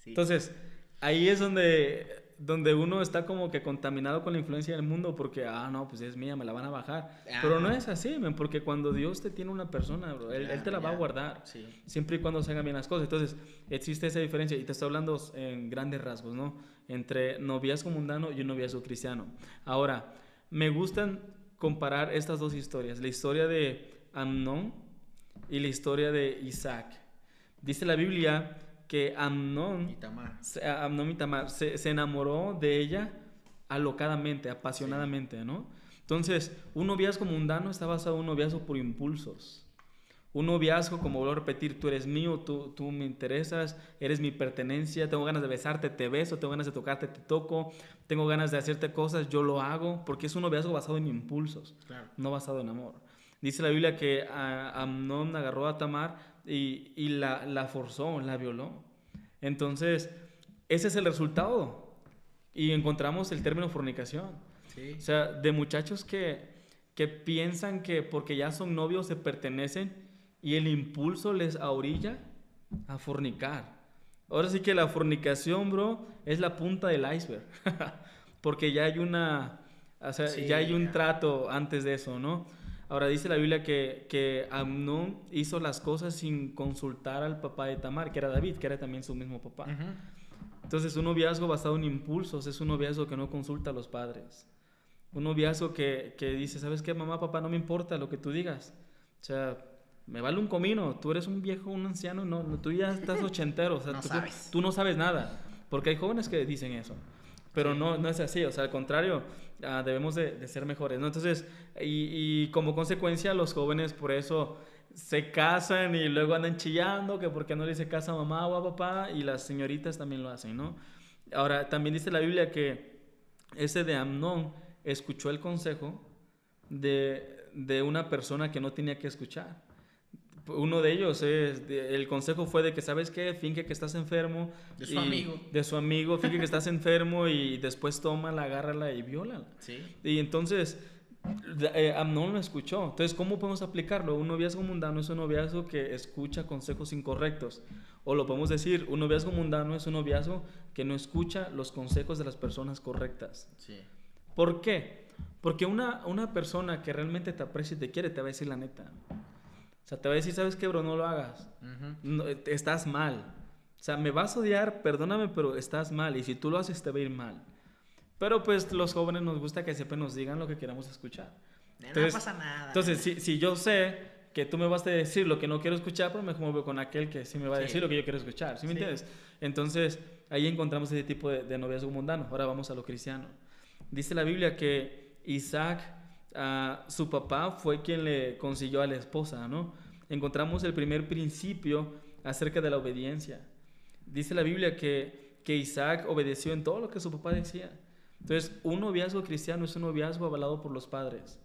Sí. Entonces, ahí es donde, donde uno está como que contaminado con la influencia del mundo porque, ah, no, pues es mía, me la van a bajar. Pero no Ajá. es así, porque cuando Dios te tiene una persona, bro, él, él te la va a guardar. Sí. Siempre y cuando se hagan bien las cosas. Entonces, existe esa diferencia. Y te estoy hablando en grandes rasgos, ¿no? Entre noviazgo mundano y un noviazgo cristiano. Ahora, me gustan comparar estas dos historias. La historia de Amnón y la historia de Isaac. Dice la Biblia que Amnón, Y Tamar. se- Amnón y Tamar, se, se enamoró de ella alocadamente, apasionadamente, ¿no? Entonces, un noviazgo mundano está basado en un noviazgo por impulsos. Un noviazgo, como vuelvo a repetir, tú eres mío, tú, tú me interesas, eres mi pertenencia, tengo ganas de besarte, te beso, tengo ganas de tocarte, te toco, tengo ganas de hacerte cosas, yo lo hago, porque es un noviazgo basado en impulsos, Claro. no basado en amor. Dice la Biblia que Amnón agarró a Tamar y, y la, la forzó, la violó. Entonces, ese es el resultado. Y encontramos el término fornicación. Sí. O sea, de muchachos que, que piensan que porque ya son novios se pertenecen y el impulso les ahorilla a fornicar. Ahora sí que la fornicación, bro, es la punta del iceberg. porque ya hay una, o sea, Sí, ya hay un ya. trato antes de eso, ¿no? Ahora dice la Biblia que, que Amnón hizo las cosas sin consultar al papá de Tamar, que era David, que era también su mismo papá. Ujú. Entonces, un noviazgo basado en impulsos es un noviazgo que no consulta a los padres. Un noviazgo que, que dice, ¿sabes qué, mamá, papá? No me importa lo que tú digas. O sea, me vale un comino. Tú eres un viejo, un anciano, no, no, tú ya estás ochentero. O sea, No tú, sabes. tú no sabes nada. Porque hay jóvenes que dicen eso. Pero no, no es así, o sea, al contrario, ah, debemos de, de ser mejores, ¿no? Entonces, y, y como consecuencia, los jóvenes por eso se casan y luego andan chillando, que porque no le dice casa a mamá o a papá, y las señoritas también lo hacen, ¿no? Ahora, también dice la Biblia que ese de Amnón escuchó el consejo de, de una persona que no tenía que escuchar. Uno de ellos es, de- el consejo fue de que, ¿sabes qué? Finge que estás enfermo. De su y- amigo. De su amigo, finge que estás enfermo y después tómala, agárrala y viólala. Sí. Y entonces, eh, Amnón lo escuchó. Entonces, ¿cómo podemos aplicarlo? Un noviazgo mundano es un noviazgo que escucha consejos incorrectos. O lo podemos decir, un noviazgo mundano es un noviazgo que no escucha los consejos de las personas correctas. Sí. ¿Por qué? Porque una, una persona que realmente te aprecia y te quiere te va a decir la neta. Sea, te va a decir, ¿sabes qué, bro? No lo hagas. Ujú. No, eh, estás mal. O sea, me vas a odiar, perdóname, pero estás mal. Y si tú lo haces, te va a ir mal. Pero pues los jóvenes nos gusta que siempre nos digan lo que queramos escuchar. Eh, no pasa nada. Entonces, si, si yo sé que tú me vas a decir lo que no quiero escuchar, pero me muevo con aquel que sí me va a decir lo que yo quiero escuchar, ¿sí me entiendes? Entonces, ahí encontramos ese tipo de, de, noviazgo mundano. Ahora vamos a lo cristiano. Dice la Biblia que Isaac, uh, su papá, fue quien le consiguió a la esposa, ¿no? Encontramos el primer principio acerca de la obediencia. Dice la Biblia que, que Isaac obedeció en todo lo que su papá decía. Entonces, un noviazgo cristiano es un noviazgo avalado por los padres.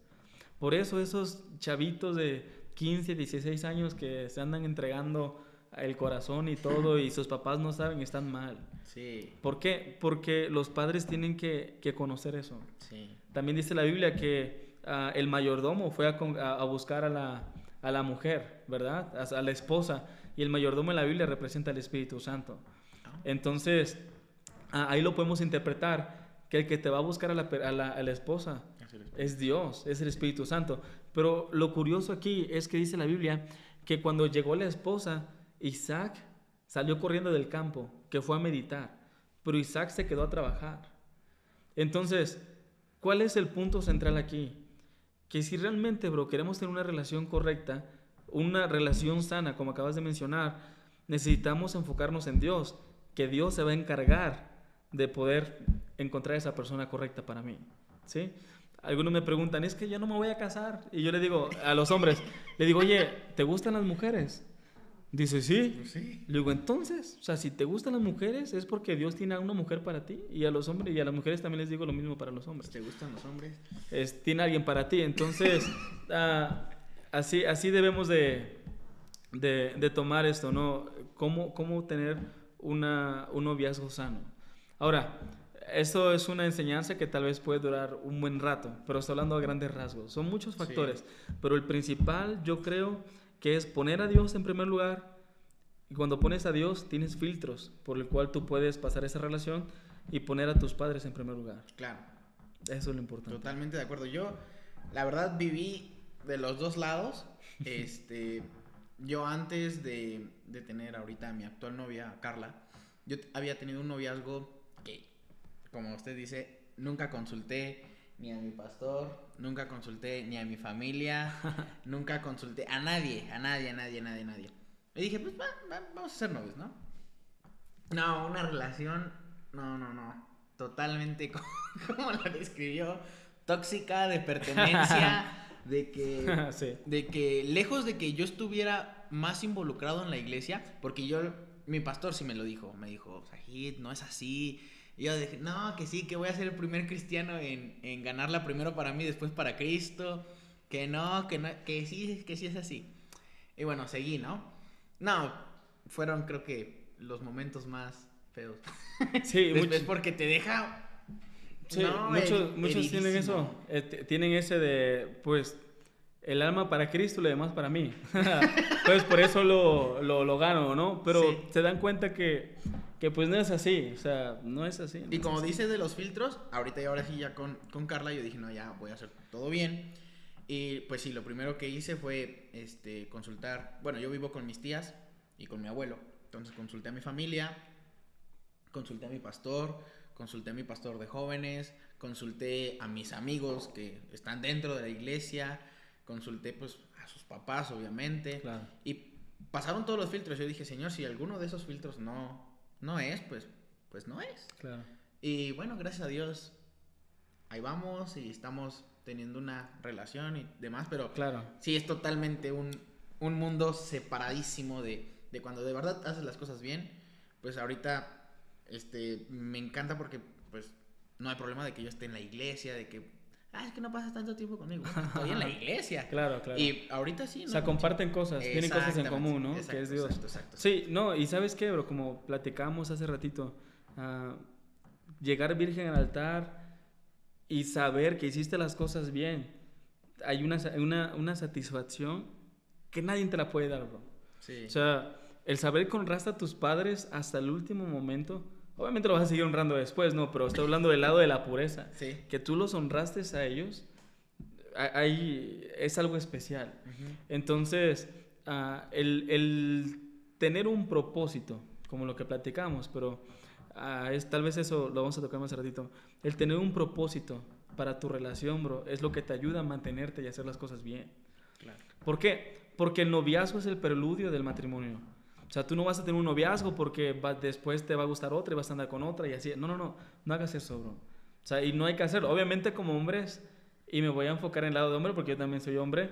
Por eso esos chavitos de 15, 16 años que se andan entregando el corazón y todo y sus papás no saben, están mal. Sí. ¿Por qué? Porque los padres tienen que, que conocer eso. Sí. También dice la Biblia que uh, el mayordomo fue a, a, a buscar a la, a la, mujer, ¿verdad? A, a, la esposa. Y el mayordomo en la Biblia representa al Espíritu Santo. Entonces, uh, ahí lo podemos interpretar que el que te va a buscar a la, a la, a la esposa es Dios, es el Espíritu Santo. Pero lo curioso aquí es que dice la Biblia que cuando llegó la esposa, Isaac salió corriendo del campo, que fue a meditar, pero Isaac se quedó a trabajar. Entonces, ¿cuál es el punto central aquí? Que si realmente, bro, queremos tener una relación correcta, una relación sana, como acabas de mencionar, necesitamos enfocarnos en Dios, que Dios se va a encargar de poder encontrar esa persona correcta para mí. ¿Sí? Algunos me preguntan, es que yo no me voy a casar. Y yo le digo a los hombres, le digo, oye, ¿te gustan las mujeres? Dice, sí. Pues sí. Le digo, entonces, o sea, si te gustan las mujeres es porque Dios tiene a una mujer para ti. Y a los hombres y a las mujeres también les digo lo mismo para los hombres. ¿Te gustan los hombres? Es, tiene alguien para ti. Entonces, uh, así, así debemos de, de, de, tomar esto, ¿no? ¿Cómo, cómo tener una, un noviazgo sano? Ahora, esto es una enseñanza que tal vez puede durar un buen rato, pero estoy hablando a grandes rasgos. Son muchos factores, sí. pero el principal yo creo que es poner a Dios en primer lugar. Y cuando pones a Dios, tienes filtros por el cual tú puedes pasar esa relación y poner a tus padres en primer lugar. Claro. Eso es lo importante. Totalmente de acuerdo. Yo, la verdad, viví de los dos lados. este, yo antes de, de tener ahorita a mi actual novia, Carla, yo había tenido un noviazgo que como usted dice, nunca consulté ni a mi pastor, nunca consulté ni a mi familia, nunca consulté a nadie, a nadie, a nadie, a nadie, a nadie. Y dije, pues va, va, vamos a ser novios, ¿no? No, una relación, no, no, no, totalmente como, como la describió, tóxica, de pertenencia, de que, sí. de que lejos de que yo estuviera más involucrado en la iglesia, porque yo, mi pastor sí me lo dijo, me dijo, Sajid, no es así, y yo dije, no, que sí, que voy a ser el primer cristiano en, en ganarla primero para mí, después para Cristo. Que no, que no, que sí, que sí es así. Y bueno, seguí, ¿no? No, fueron creo que los momentos más feos. Sí, después porque te deja... Sí, no, muchos, el, muchos tienen eso, eh, tienen ese de, pues, el alma para Cristo y lo demás para mí. pues por eso lo, lo, lo gano, ¿no? Pero sí. se dan cuenta que, que pues no es así, o sea, no es así. No y como es dice de los filtros, ahorita y ahora sí ya con, con Carla, yo dije, no, ya voy a hacer todo bien. Y pues sí, lo primero que hice fue este, consultar, bueno, yo vivo con mis tías y con mi abuelo, entonces consulté a mi familia, consulté a mi pastor, consulté a mi pastor de jóvenes, consulté a mis amigos que están dentro de la iglesia, consulté pues a sus papás obviamente claro. y pasaron todos los filtros. Yo dije, Señor, si alguno de esos filtros no, no es, pues, pues no es. Claro. Y bueno, gracias a Dios, ahí vamos y estamos teniendo una relación y demás, pero claro. sí es totalmente un, un mundo separadísimo de, de, cuando de verdad haces las cosas bien. Pues ahorita este, me encanta porque pues no hay problema de que yo esté en la iglesia, de que ah, es que no pasas tanto tiempo conmigo. Estoy en la iglesia. claro, claro. Y ahorita sí, ¿no? O sea, comparten cosas, tienen cosas en común, ¿no? Exacto, que es Dios. Exacto, exacto, sí, no, y ¿sabes qué, bro? Como platicamos hace ratito, uh, llegar virgen al altar y saber que hiciste las cosas bien, hay una, una, una satisfacción que nadie te la puede dar, bro. Sí. O sea, el saber que honraste a tus padres hasta el último momento Obviamente lo vas a seguir honrando después, ¿no? Pero estoy hablando del lado de la pureza. Sí. Que tú los honraste a ellos, ahí es algo especial. Uh -huh. Entonces, uh, el, el, tener un propósito, como lo que platicamos, pero uh, es, tal vez eso lo vamos a tocar más ratito. El tener un propósito para tu relación, bro, es lo que te ayuda a mantenerte y hacer las cosas bien. Claro. ¿Por qué? Porque el noviazgo es el preludio del matrimonio. O sea, tú no vas a tener un noviazgo porque después te va a gustar otra y vas a andar con otra y así. No, no, no, no hagas eso, bro. O sea, y no hay que hacerlo. Obviamente como hombres, y me voy a enfocar en el lado de hombre porque yo también soy hombre,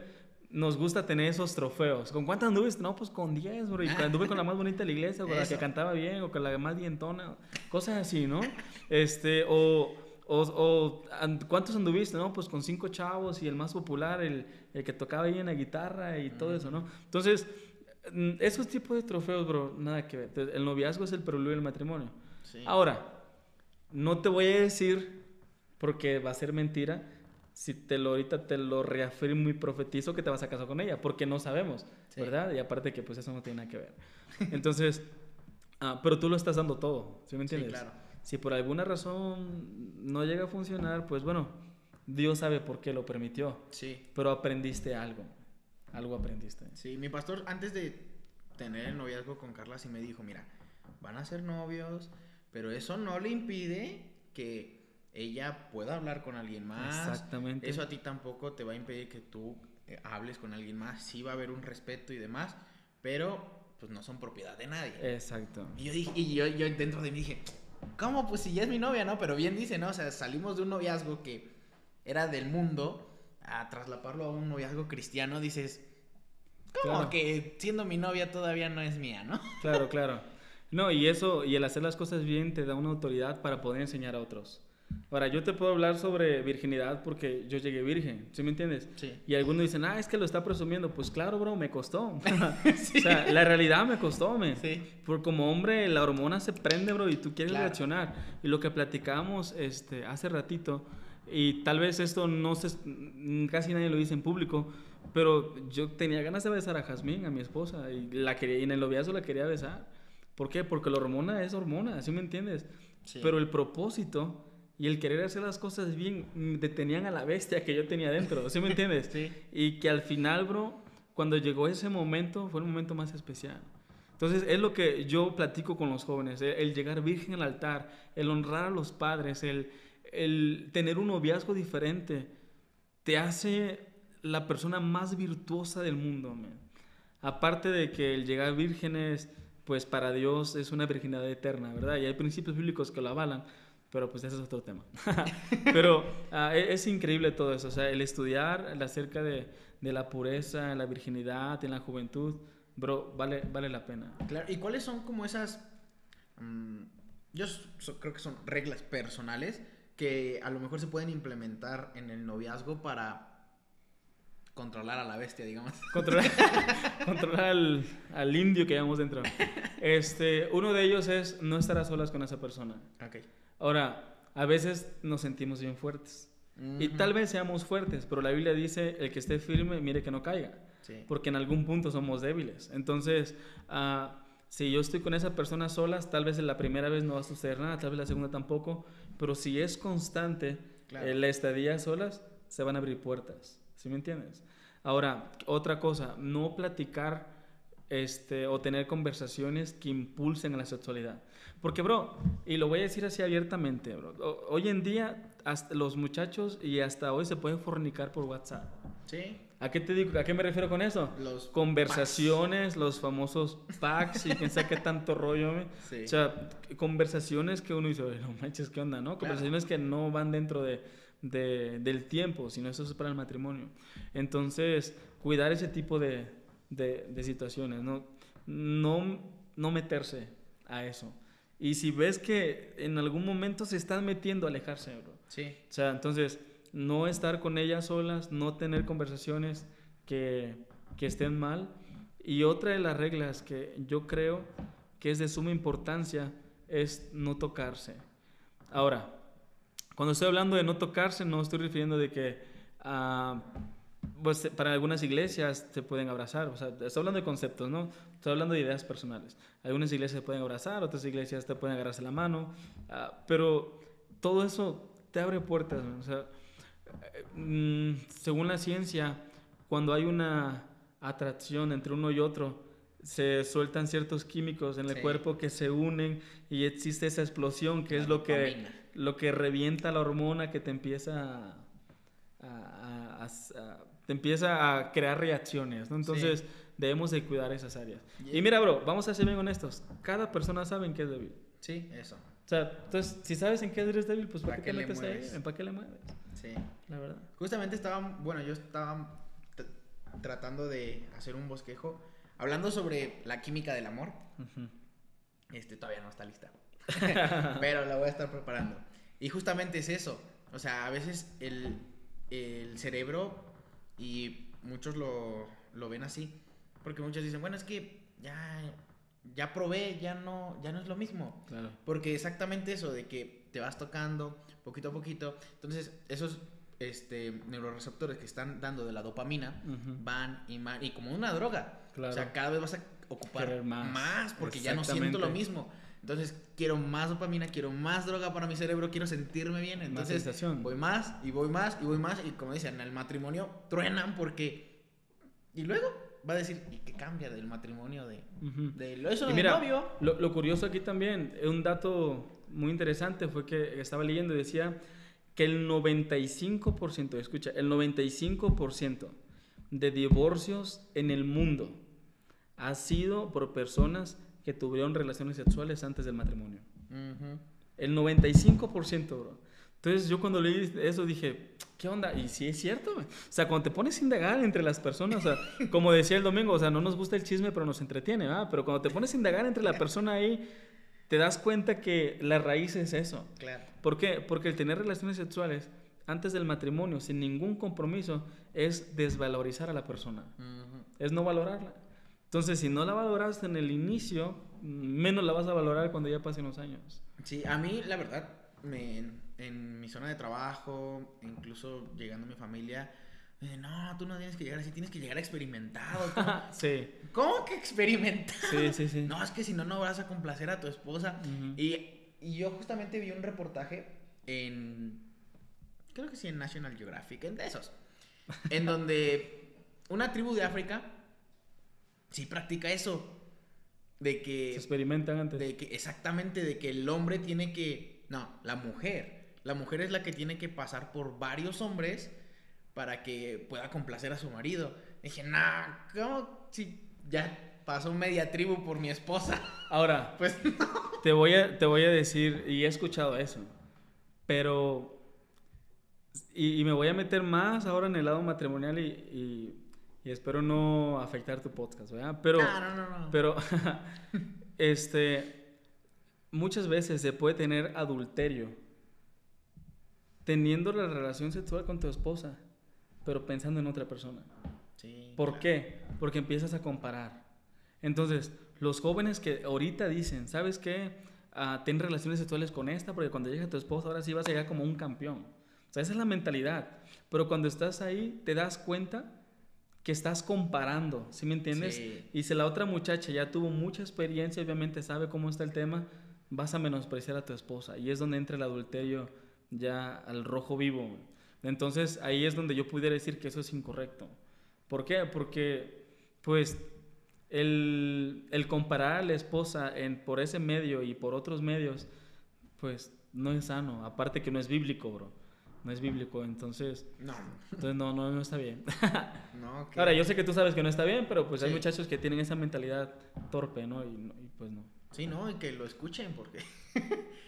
nos gusta tener esos trofeos. ¿Con cuántas anduviste? No, pues con 10, bro. Y anduve con la más bonita de la iglesia, con la que cantaba bien, o con la más dientona, cosas así, ¿no? Este, o, o, o, ¿cuántos anduviste? No, pues con cinco chavos y el más popular, el, el que tocaba bien la guitarra y todo eso, ¿no? Entonces, esos tipos de trofeos, bro, nada que ver. El noviazgo es el preludio del matrimonio. Ahora, no te voy a decir, porque va a ser mentira, si te lo ahorita te lo reafirmo y profetizo que te vas a casar con ella, porque no sabemos, ¿verdad? Y aparte que pues eso no tiene nada que ver. Entonces, ah, pero tú lo estás dando todo, ¿sí me entiendes? Sí, claro. Si por alguna razón no llega a funcionar, pues bueno, Dios sabe por qué lo permitió. Sí. Pero aprendiste algo, algo aprendiste. Sí, mi pastor antes de tener el noviazgo con Carla sí me dijo, mira, van a ser novios, pero eso no le impide que ella pueda hablar con alguien más. Exactamente. Eso a ti tampoco te va a impedir que tú eh, hables con alguien más. Sí va a haber un respeto y demás, pero pues no son propiedad de nadie. Exacto. Y yo dije, y yo, yo dentro de mí dije, ¿cómo? Pues si ya es mi novia, ¿no? Pero bien dice, ¿no? O sea, salimos de un noviazgo que era del mundo a traslaparlo a un noviazgo cristiano, dices, ¿cómo que siendo mi novia todavía no es mía, ¿no? Claro, claro. No, y eso, y el hacer las cosas bien te da una autoridad para poder enseñar a otros. Ahora, yo te puedo hablar sobre virginidad porque yo llegué virgen, ¿sí me entiendes? Sí. Y algunos dicen, ah, es que lo está presumiendo. Pues claro, bro, me costó. O sea, la realidad me costó, me. Sí. Porque como hombre, la hormona se prende, bro, y tú quieres reaccionar. Y lo que platicamos este, hace ratito, y tal vez esto no se, casi nadie lo dice en público, pero yo tenía ganas de besar a Jazmín, a mi esposa, y, la quería, y en el noviazgo la quería besar. ¿Por qué? Porque la hormona es hormona, ¿sí me entiendes? Sí. Pero el propósito y el querer hacer las cosas bien detenían a la bestia que yo tenía dentro, ¿sí me entiendes? sí. Y que al final, bro, cuando llegó ese momento, fue el momento más especial. Entonces, es lo que yo platico con los jóvenes, el llegar virgen al altar, el honrar a los padres, el, el tener un noviazgo diferente, te hace la persona más virtuosa del mundo. Aparte de que el llegar vírgenes, pues para Dios es una virginidad eterna, ¿verdad? Y hay principios bíblicos que lo avalan pero pues ese es otro tema. pero ah, e, es, increíble todo eso, o sea, el estudiar acerca de, de, la pureza, la virginidad, la juventud, bro, vale, vale la pena. Claro, ¿y cuáles son como esas, mm, yo creo que son reglas personales que a lo mejor se pueden implementar en el noviazgo para controlar a la bestia, digamos. Controlar, controlar al, al, indio que llevamos dentro. Este, uno de ellos es no estar a solas con esa persona. Okay. Ahora, a veces nos sentimos bien fuertes. Y tal vez seamos fuertes, pero la Biblia dice, el que esté firme, mire que no caiga. Porque en algún punto somos débiles. Entonces, uh, si yo estoy con esa persona solas, tal vez en la primera vez no va a suceder nada, tal vez la segunda tampoco. Pero si es constante claro. la estadía solas, se van a abrir puertas. ¿Sí me entiendes? Ahora, otra cosa, no platicar este, o tener conversaciones que impulsen a la sexualidad. Porque, bro, y lo voy a decir así abiertamente, bro, hoy en día hasta los muchachos y hasta hoy se pueden fornicar por WhatsApp. Sí. ¿A qué te digo? ¿A qué me refiero con eso? Los conversaciones, los famosos packs y quién sabe qué tanto rollo. Sí. O sea, conversaciones que uno dice, no manches, ¿qué onda? ¿No? Conversaciones que no van dentro de, de, del tiempo, sino eso es para el matrimonio. Entonces, cuidar ese tipo de, de, situaciones, ¿no? No, no meterse a eso. Y si ves que en algún momento se están metiendo, alejarse, bro. Sí. O sea, entonces, no estar con ellas solas, no tener conversaciones que, que estén mal. Y otra de las reglas que yo creo que es de suma importancia es no tocarse. Ahora, cuando estoy hablando de no tocarse, no estoy refiriendo de que uh, pues para algunas iglesias se pueden abrazar, o sea, estoy hablando de conceptos, ¿no? Estoy hablando de ideas personales. Algunas iglesias se pueden abrazar, otras iglesias te pueden agarrarse la mano, ah, pero todo eso te abre puertas, según la ciencia, cuando hay una atracción entre uno y otro, se sueltan ciertos químicos en el cuerpo que se unen y existe esa explosión que es lo que, lo que revienta la hormona que te empieza a te empieza a crear reacciones, ¿no? Entonces debemos de cuidar esas áreas. Y mira, bro, vamos a ser bien honestos. Cada persona sabe en qué es débil. Sí, eso. O sea, entonces, si sabes en qué eres débil, pues ¿para, qué, te metes ahí? ¿En para qué le mueves? Sí. La verdad. Justamente estaba, bueno, yo estaba tratando de hacer un bosquejo hablando sobre la química del amor. Este todavía no está lista. Pero la voy a estar preparando. Y justamente es eso. O sea, a veces el, el cerebro, y muchos lo, lo, ven así, porque muchos dicen, bueno, es que ya, ya probé, ya no, ya no es lo mismo. Claro. Porque exactamente eso, de que te vas tocando poquito a poquito. Entonces, esos este, neuroreceptores que están dando de la dopamina van y van, y como una droga. O sea, cada vez vas a ocupar más. más. porque ya no siento lo mismo. Entonces quiero más dopamina, quiero más droga para mi cerebro, quiero sentirme bien. Entonces voy más y voy más y voy más. Y como dicen, en el matrimonio truenan porque... Y luego va a decir, ¿y qué cambia del matrimonio de, de eso y mira, novio? Lo, lo, curioso aquí también, un dato muy interesante fue que estaba leyendo y decía que el 95%, escucha, el 95% de divorcios en el mundo ha sido por personas que tuvieron relaciones sexuales antes del matrimonio. El 95%, bro. Entonces yo cuando leí eso dije, ¿qué onda? Y sí es cierto, O sea, cuando te pones a indagar entre las personas, o sea, como decía el domingo, o sea, no nos gusta el chisme, pero nos entretiene, ¿verdad? Pero cuando te pones a indagar entre la persona ahí, te das cuenta que la raíz es eso. Claro. ¿Por qué? Porque el tener relaciones sexuales antes del matrimonio, sin ningún compromiso, es desvalorizar a la persona. Es no valorarla. Entonces, si no la valoraste en el inicio, menos la vas a valorar cuando ya pasen los años. Sí, a mí, la verdad, me, en, mi zona de trabajo, incluso llegando a mi familia, no, tú no tienes que llegar así, tienes que llegar experimentado. sí. ¿Cómo que experimentado? Sí, sí, sí. No, es que si no, no vas a complacer a tu esposa. y, y, yo justamente vi un reportaje en, creo que sí, en National Geographic, en de esos, en donde una tribu de África sí practica eso. De que. Se experimentan antes. De que, exactamente, de que el hombre tiene que. No, la mujer. La mujer es la que tiene que pasar por varios hombres para que pueda complacer a su marido. dije, nah, ¿cómo? Si ya pasó media tribu por mi esposa. Ahora, pues te, voy a, te voy a decir, y he escuchado eso, pero. Y, me voy a meter más ahora en el lado matrimonial y y espero no afectar tu podcast, ¿verdad? Pero, no, no, no. pero, este, muchas veces se puede tener adulterio teniendo la relación sexual con tu esposa, pero pensando en otra persona. Sí, ¿Por qué? Porque empiezas a comparar. Entonces, los jóvenes que ahorita dicen, ¿sabes qué? Uh, ten relaciones sexuales con esta, porque cuando llegue tu esposa, ahora sí vas a llegar como un campeón. O sea, esa es la mentalidad. Pero cuando estás ahí, te das cuenta que estás comparando, ¿sí me entiendes? Y si la otra muchacha ya tuvo mucha experiencia, obviamente sabe cómo está el tema, vas a menospreciar a tu esposa. Y es donde entra el adulterio ya al rojo vivo. Entonces ahí es donde yo pudiera decir que eso es incorrecto. ¿Por qué? Porque pues el, el comparar a la esposa en, por ese medio y por otros medios, pues no es sano. Aparte que no es bíblico, bro no es bíblico, entonces... No. Entonces no, no, no está bien. no, Ahora, yo sé que tú sabes que no está bien, pero pues hay muchachos que tienen esa mentalidad torpe, ¿no? Y, pues no. Sí, no, y que lo escuchen porque...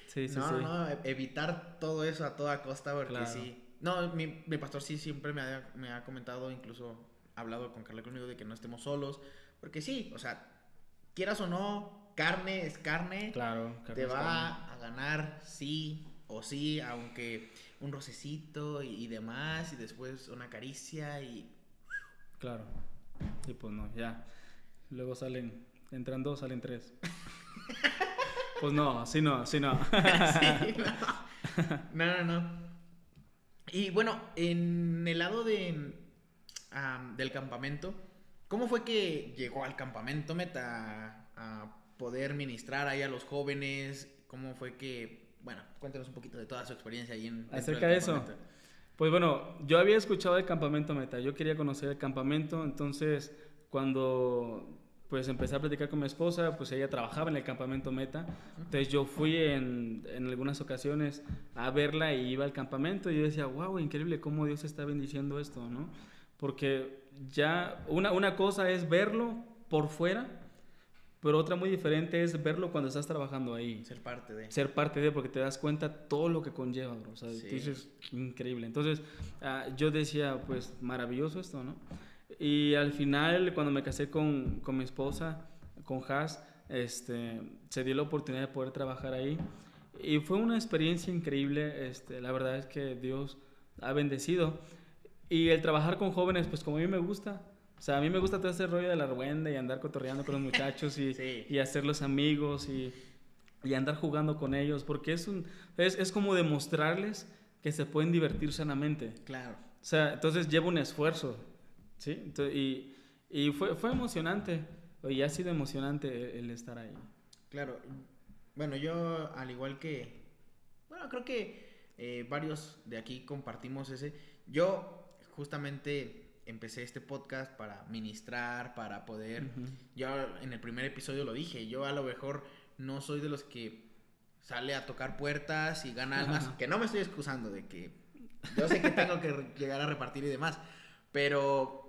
sí, sí, no, sí. No, evitar todo eso a toda costa porque sí... No, mi, mi, pastor sí siempre me ha, me ha comentado, incluso ha hablado con Carla conmigo de que no estemos solos, porque sí, o sea, quieras o no, carne es carne. Claro, Te va a ganar sí o sí, aunque un rocecito y, demás, y después una caricia y... Claro. Y pues no, ya. Luego salen, entran dos, salen tres. pues no, así no, así no. sí, no. no, no, Y bueno, en el lado de, del campamento, ¿cómo fue que llegó al campamento Meta a poder ministrar ahí a los jóvenes? ¿Cómo fue que bueno, cuéntanos un poquito de toda su experiencia ahí en... Acerca de eso. Pues bueno, yo había escuchado el campamento Meta, yo quería conocer el campamento, entonces cuando pues empecé a platicar con mi esposa, pues ella trabajaba en el campamento Meta, entonces yo fui en, en algunas ocasiones a verla y iba al campamento y yo decía, wow, increíble cómo Dios está bendiciendo esto, ¿no? Porque ya una, una cosa es verlo por fuera, pero otra muy diferente es verlo cuando estás trabajando ahí. Ser parte de. Ser parte de, porque te das cuenta todo lo que conlleva, bro. O sea, dices, increíble. Entonces, ah, yo decía, pues, maravilloso esto, ¿no? Y al final, cuando me casé con, con mi esposa, con Has, este, se dio la oportunidad de poder trabajar ahí. Y fue una experiencia increíble. Este, la verdad es que Dios ha bendecido. Y el trabajar con jóvenes, pues como a mí me gusta, o sea, a mí me gusta todo ese rollo de la ruenda y andar cotorreando con los muchachos y, y hacerlos amigos y, y, andar jugando con ellos, porque es, un, es, es, como demostrarles que se pueden divertir sanamente. Claro. O sea, entonces lleva un esfuerzo, ¿sí? y, y fue, fue emocionante, y ha sido emocionante el, estar ahí. Claro. Bueno, yo al igual que, bueno, creo que eh, varios de aquí compartimos ese. Yo justamente empecé este podcast para ministrar, para poder... Yo en el primer episodio lo dije, yo a lo mejor no soy de los que sale a tocar puertas y gana almas, que no me estoy excusando de que yo sé que tengo que llegar a repartir y demás, pero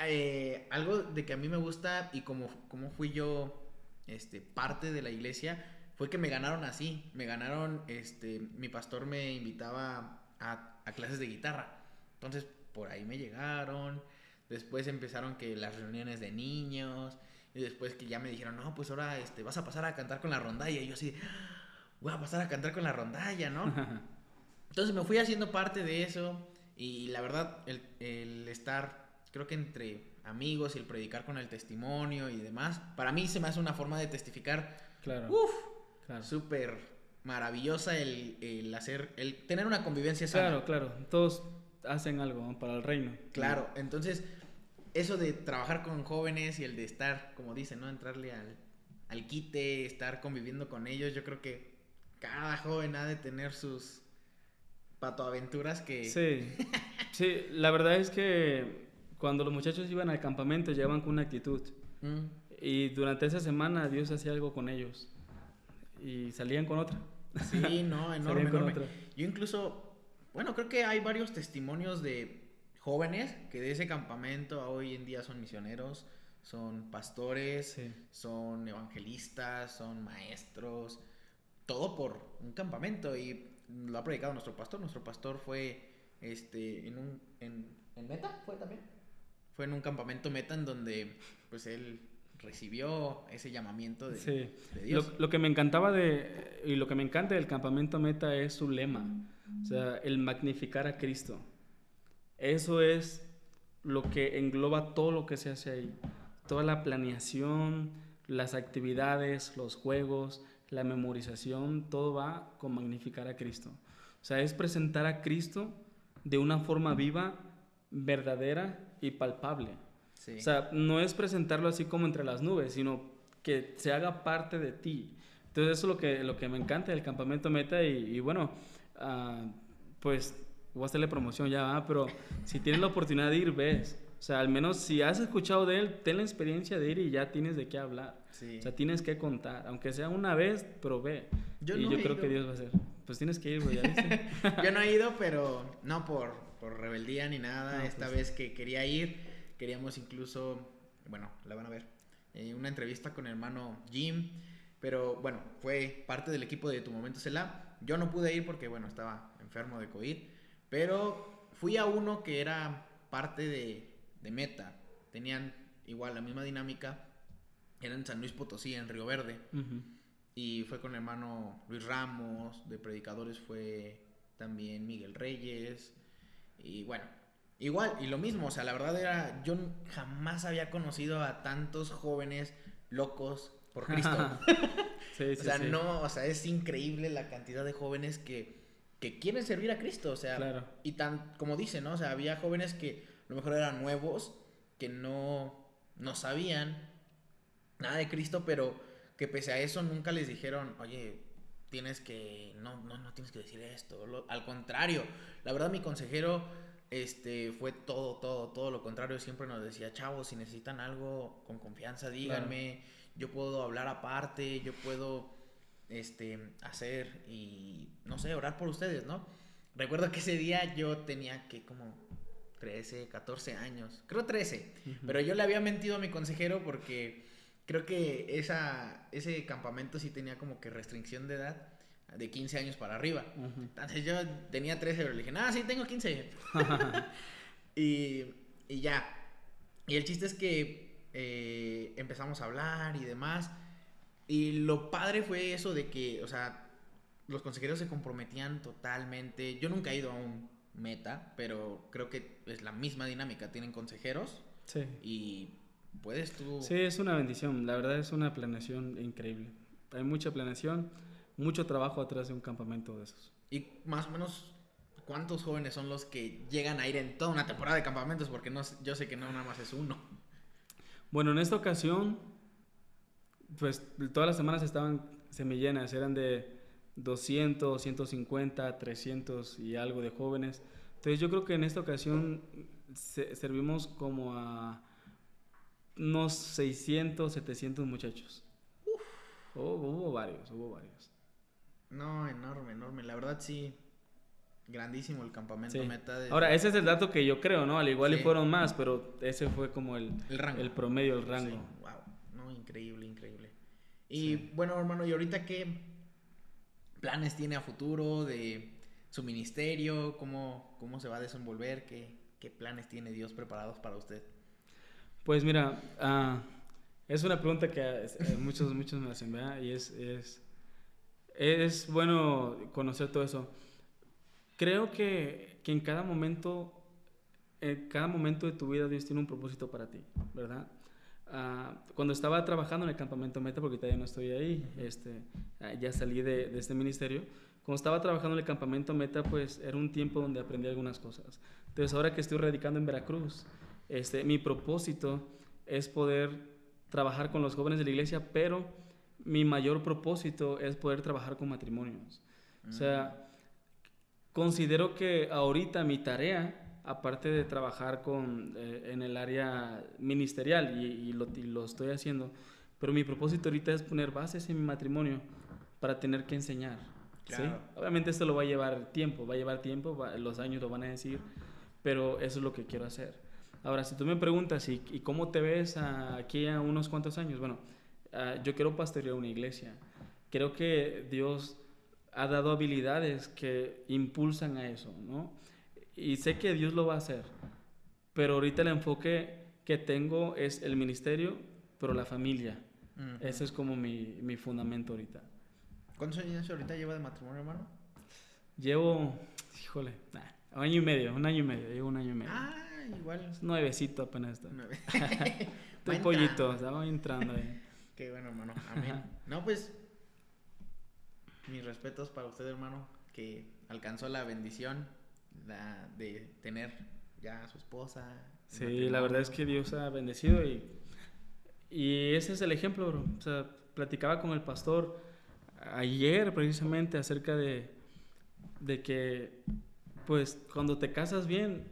eh, algo de que a mí me gusta y como, como fui yo este, parte de la iglesia, fue que me ganaron así, me ganaron, este, mi pastor me invitaba a, a clases de guitarra, entonces por ahí me llegaron. Después empezaron que las reuniones de niños. Y después que ya me dijeron, no, pues ahora este, vas a pasar a cantar con la rondalla. Y yo así, voy a pasar a cantar con la rondalla, ¿no? Entonces me fui haciendo parte de eso. Y la verdad, el, el estar, creo que entre amigos y el predicar con el testimonio y demás, para mí se me hace una forma de testificar. Claro. Uf, claro. súper maravillosa el, el, hacer, el tener una convivencia sana. Claro, claro. Todos hacen algo para el reino. Claro, entonces eso de trabajar con jóvenes y el de estar, como dicen, ¿no? Entrarle al, al quite, estar conviviendo con ellos, yo creo que cada joven ha de tener sus patoaventuras que... Sí, sí, la verdad es que cuando los muchachos iban al campamento llegaban con una actitud. Mm. Y durante esa semana Dios hacía algo con ellos. Y salían con otra. Sí, no, enorme, enorme. Yo incluso bueno, creo que hay varios testimonios de jóvenes que de ese campamento hoy en día son misioneros, son pastores, son evangelistas, son maestros, todo por un campamento y lo ha predicado nuestro pastor. Nuestro pastor fue este en un en, Meta fue también. Fue en un campamento Meta en donde pues él recibió ese llamamiento de, Dios. Lo, lo, que me encantaba de y lo que me encanta del campamento Meta es su lema o sea, el magnificar a Cristo. Eso es lo que engloba todo lo que se hace ahí. Toda la planeación, las actividades, los juegos, la memorización, todo va con magnificar a Cristo. O sea, es presentar a Cristo de una forma viva, verdadera y palpable. O sea, no es presentarlo así como entre las nubes, sino que se haga parte de ti. Entonces eso es lo que, lo que me encanta del campamento Meta y bueno, Ah, pues voy a hacerle promoción ya, pero si tienes la oportunidad de ir, ves. O sea, al menos si has escuchado de él, ten la experiencia de ir y ya tienes de qué hablar. O sea, tienes que contar, aunque sea una vez, pero ve. Yo y yo creo que Dios va a hacer. Pues tienes que ir, güey, ya yo no he ido, pero no por, por rebeldía ni nada. Esta pues vez que quería ir, queríamos incluso, bueno, la van a ver, eh, una entrevista con el hermano Jim pero bueno, fue parte del equipo de Tu Momento Cela. Yo no pude ir porque, bueno, estaba enfermo de COVID. Pero fui a uno que era parte de, de Meta. Tenían igual la misma dinámica. Era en San Luis Potosí, en Río Verde. Y fue con el hermano Luis Ramos. De predicadores fue también Miguel Reyes. Y bueno, igual, y lo mismo. O sea, la verdad era. Yo jamás había conocido a tantos jóvenes locos por Cristo. o sea, no, o sea, es increíble la cantidad de jóvenes que, que quieren servir a Cristo, o sea, y tan, como dice, ¿no? O sea, había jóvenes que a lo mejor eran nuevos, que no, no sabían nada de Cristo, pero que pese a eso nunca les dijeron, oye, tienes que, no, no, no tienes que decir esto, al contrario, la verdad mi consejero este fue todo, todo, todo lo contrario. Siempre nos decía, chavos, si necesitan algo con confianza, díganme. Yo puedo hablar aparte, yo puedo este, hacer y, no sé, orar por ustedes, ¿no? Recuerdo que ese día yo tenía que como 13, 14 años, creo 13, pero yo le había mentido a mi consejero porque creo que esa, ese campamento sí tenía como que restricción de edad de 15 años para arriba. Entonces yo tenía 13, pero le dije, ah, sí, tengo 15. y, y, ya. Y el chiste es que eh, empezamos a hablar y demás. Y lo padre fue eso de que, o sea, los consejeros se comprometían totalmente. Yo nunca he ido a un meta, pero creo que es la misma dinámica. Tienen consejeros. Sí. Y puedes tú... Sí, es una bendición. La verdad es una planeación increíble. Hay mucha planeación, mucho trabajo atrás de un campamento de esos. Y más o menos, ¿cuántos jóvenes son los que llegan a ir en toda una temporada de campamentos? Porque no, yo sé que no nada más es uno. Bueno, en esta ocasión, pues todas las semanas estaban semillenas, eran de 200, 150, 300 y algo de jóvenes. Entonces yo creo que en esta ocasión servimos como a unos 600, 700 muchachos. hubo varios, hubo varios. No, enorme, enorme. La verdad sí, grandísimo el campamento meta. De... Ahora, ese es el dato que yo creo, ¿no? Al igual y fueron más, pero ese fue como el, el, rango. el promedio, el rango. Wow, no, increíble, increíble. Y bueno, hermano, ¿y ahorita qué planes tiene a futuro de su ministerio? ¿Cómo, cómo se va a desenvolver? ¿Qué, ¿Qué planes tiene Dios preparados para usted? Pues mira, uh, es una pregunta que eh, muchos, muchos me hacen, ¿verdad? Y es, es, es bueno conocer todo eso. Creo que, que en cada momento, en cada momento de tu vida Dios tiene un propósito para ti, ¿verdad? Uh, cuando estaba trabajando en el campamento Meta, porque todavía no estoy ahí, este, ya salí de, de, este ministerio, cuando estaba trabajando en el campamento Meta, pues era un tiempo donde aprendí algunas cosas. Entonces ahora que estoy radicando en Veracruz, este, mi propósito es poder trabajar con los jóvenes de la iglesia, pero mi mayor propósito es poder trabajar con matrimonios. O sea, mm. considero que ahorita mi tarea, aparte de trabajar con, eh, en el área ministerial, y, y, lo, y, lo, estoy haciendo, pero mi propósito ahorita es poner bases en mi matrimonio para tener que enseñar. Claro. ¿sí? Obviamente esto lo va a llevar tiempo, va a llevar tiempo, va, los años lo van a decir, pero eso es lo que quiero hacer. Ahora, si tú me preguntas, ¿y, y cómo te ves aquí a unos cuantos años? Bueno, uh, yo quiero pastorear una iglesia. Creo que Dios ha dado habilidades que impulsan a eso, ¿no? Y sé que Dios lo va a hacer, pero ahorita el enfoque que tengo es el ministerio, pero la familia. Uh -huh. Ese es como mi, mi, fundamento ahorita. ¿Cuántos años ahorita lleva de matrimonio, hermano? Llevo, híjole, nah, un año y medio, un año y medio, llevo un año y medio. Ah, igual. Nuevecito apenas está. Nueve. Estoy pollito, estaba entrando ahí. Qué bueno, hermano. Amén. no, pues, mis respetos para usted, hermano, que alcanzó la bendición la, de tener ya a su esposa. Sí, la verdad es que Dios ha bendecido y, y ese es el ejemplo, bro. O sea, platicaba con el pastor ayer precisamente acerca de, de que, pues, cuando te casas bien,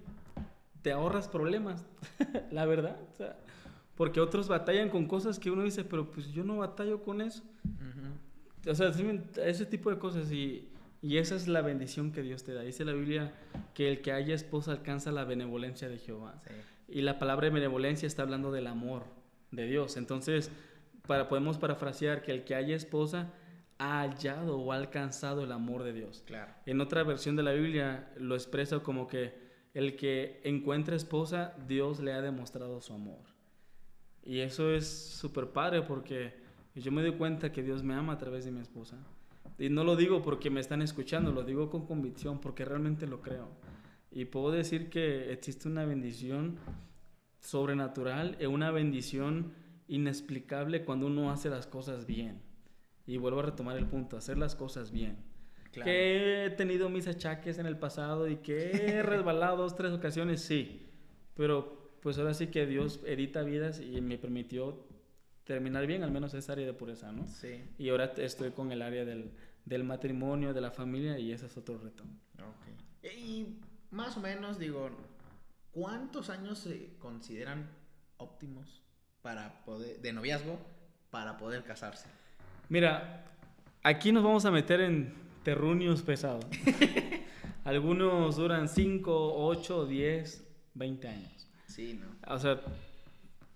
te ahorras problemas, la verdad. O sea, porque otros batallan con cosas que uno dice, pero pues yo no batallo con eso. Uh -huh. O sea, ese tipo de cosas y, y, esa es la bendición que Dios te da. Dice la Biblia que el que haya esposa alcanza la benevolencia de Jehová. Sí. Y la palabra benevolencia está hablando del amor de Dios. Entonces, para, podemos parafrasear que el que haya esposa ha hallado o ha alcanzado el amor de Dios. Claro. En otra versión de la Biblia lo expresa como que el que encuentra esposa, Dios le ha demostrado su amor. Y eso es súper padre porque yo me doy cuenta que Dios me ama a través de mi esposa. Y no lo digo porque me están escuchando, lo digo con convicción porque realmente lo creo. Y puedo decir que existe una bendición sobrenatural y una bendición inexplicable cuando uno hace las cosas bien. Y vuelvo a retomar el punto, hacer las cosas bien. Claro. Que he tenido mis achaques en el pasado y que he resbalado dos, tres ocasiones, sí. Pero pues ahora sí que Dios edita vidas y me permitió terminar bien, al menos esa área de pureza, ¿no? Sí. Y ahora estoy con el área del, del matrimonio, de la familia y ese es otro reto. Ok. Y más o menos, digo, ¿cuántos años se consideran óptimos para poder, de noviazgo para poder casarse? Mira, aquí nos vamos a meter en terruños pesados. Algunos duran 5, 8, 10, 20 años. Sí, ¿no? O sea,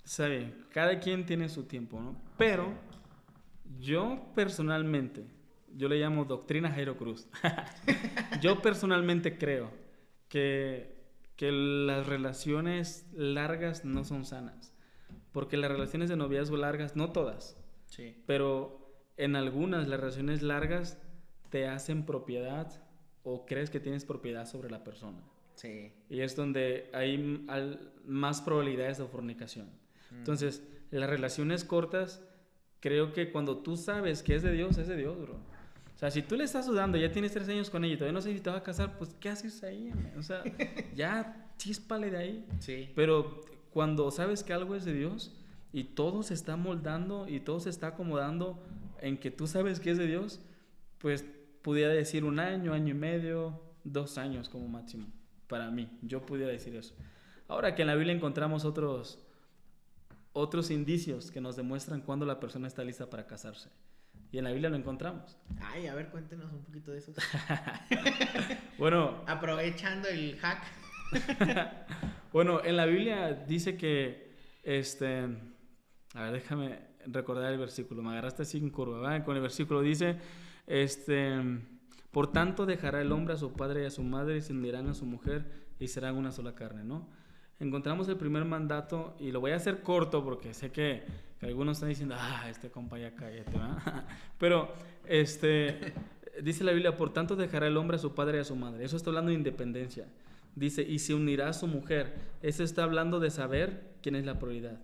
sabe, cada quien tiene su tiempo, ¿no? Pero yo personalmente, yo le llamo doctrina Jairo Cruz. yo personalmente creo que, que las relaciones largas no son sanas. Porque las relaciones de noviazgo largas, no todas, Sí. pero en algunas las relaciones largas te hacen propiedad o crees que tienes propiedad sobre la persona. Sí. Y es donde hay al- más probabilidades de fornicación. Entonces, las relaciones cortas, creo que cuando tú sabes que es de Dios, es de Dios, bro. O sea, si tú le estás dudando, ya tienes tres años con ella y todavía no sé si te va a casar, pues, ¿qué haces ahí? man? O sea, ya chispale de ahí. Sí. Pero cuando sabes que algo es de Dios y todo se está moldando y todo se está acomodando en que tú sabes que es de Dios, pues pudiera decir un año, año y medio, dos años como máximo. Para mí, yo pudiera decir eso. Ahora que en la Biblia encontramos otros, otros indicios que nos demuestran cuándo la persona está lista para casarse. Y en la Biblia lo encontramos. Ay, a ver, cuéntenos un poquito de eso. Bueno, Aprovechando el hack. Bueno, en la Biblia dice que, este, a ver, déjame recordar el versículo, me agarraste así en curva, ¿verdad? Con el versículo dice, este, por tanto dejará el hombre a su padre y a su madre y se unirán a su mujer y serán una sola carne, ¿no? Encontramos el primer mandato y lo voy a hacer corto porque sé que, algunos están diciendo, ah, este compa ya cállate, ¿verdad? Pero, este, dice la Biblia, por tanto dejará el hombre a su padre y a su madre. Eso está hablando de independencia. Dice, y se unirá a su mujer. Eso está hablando de saber quién es la prioridad.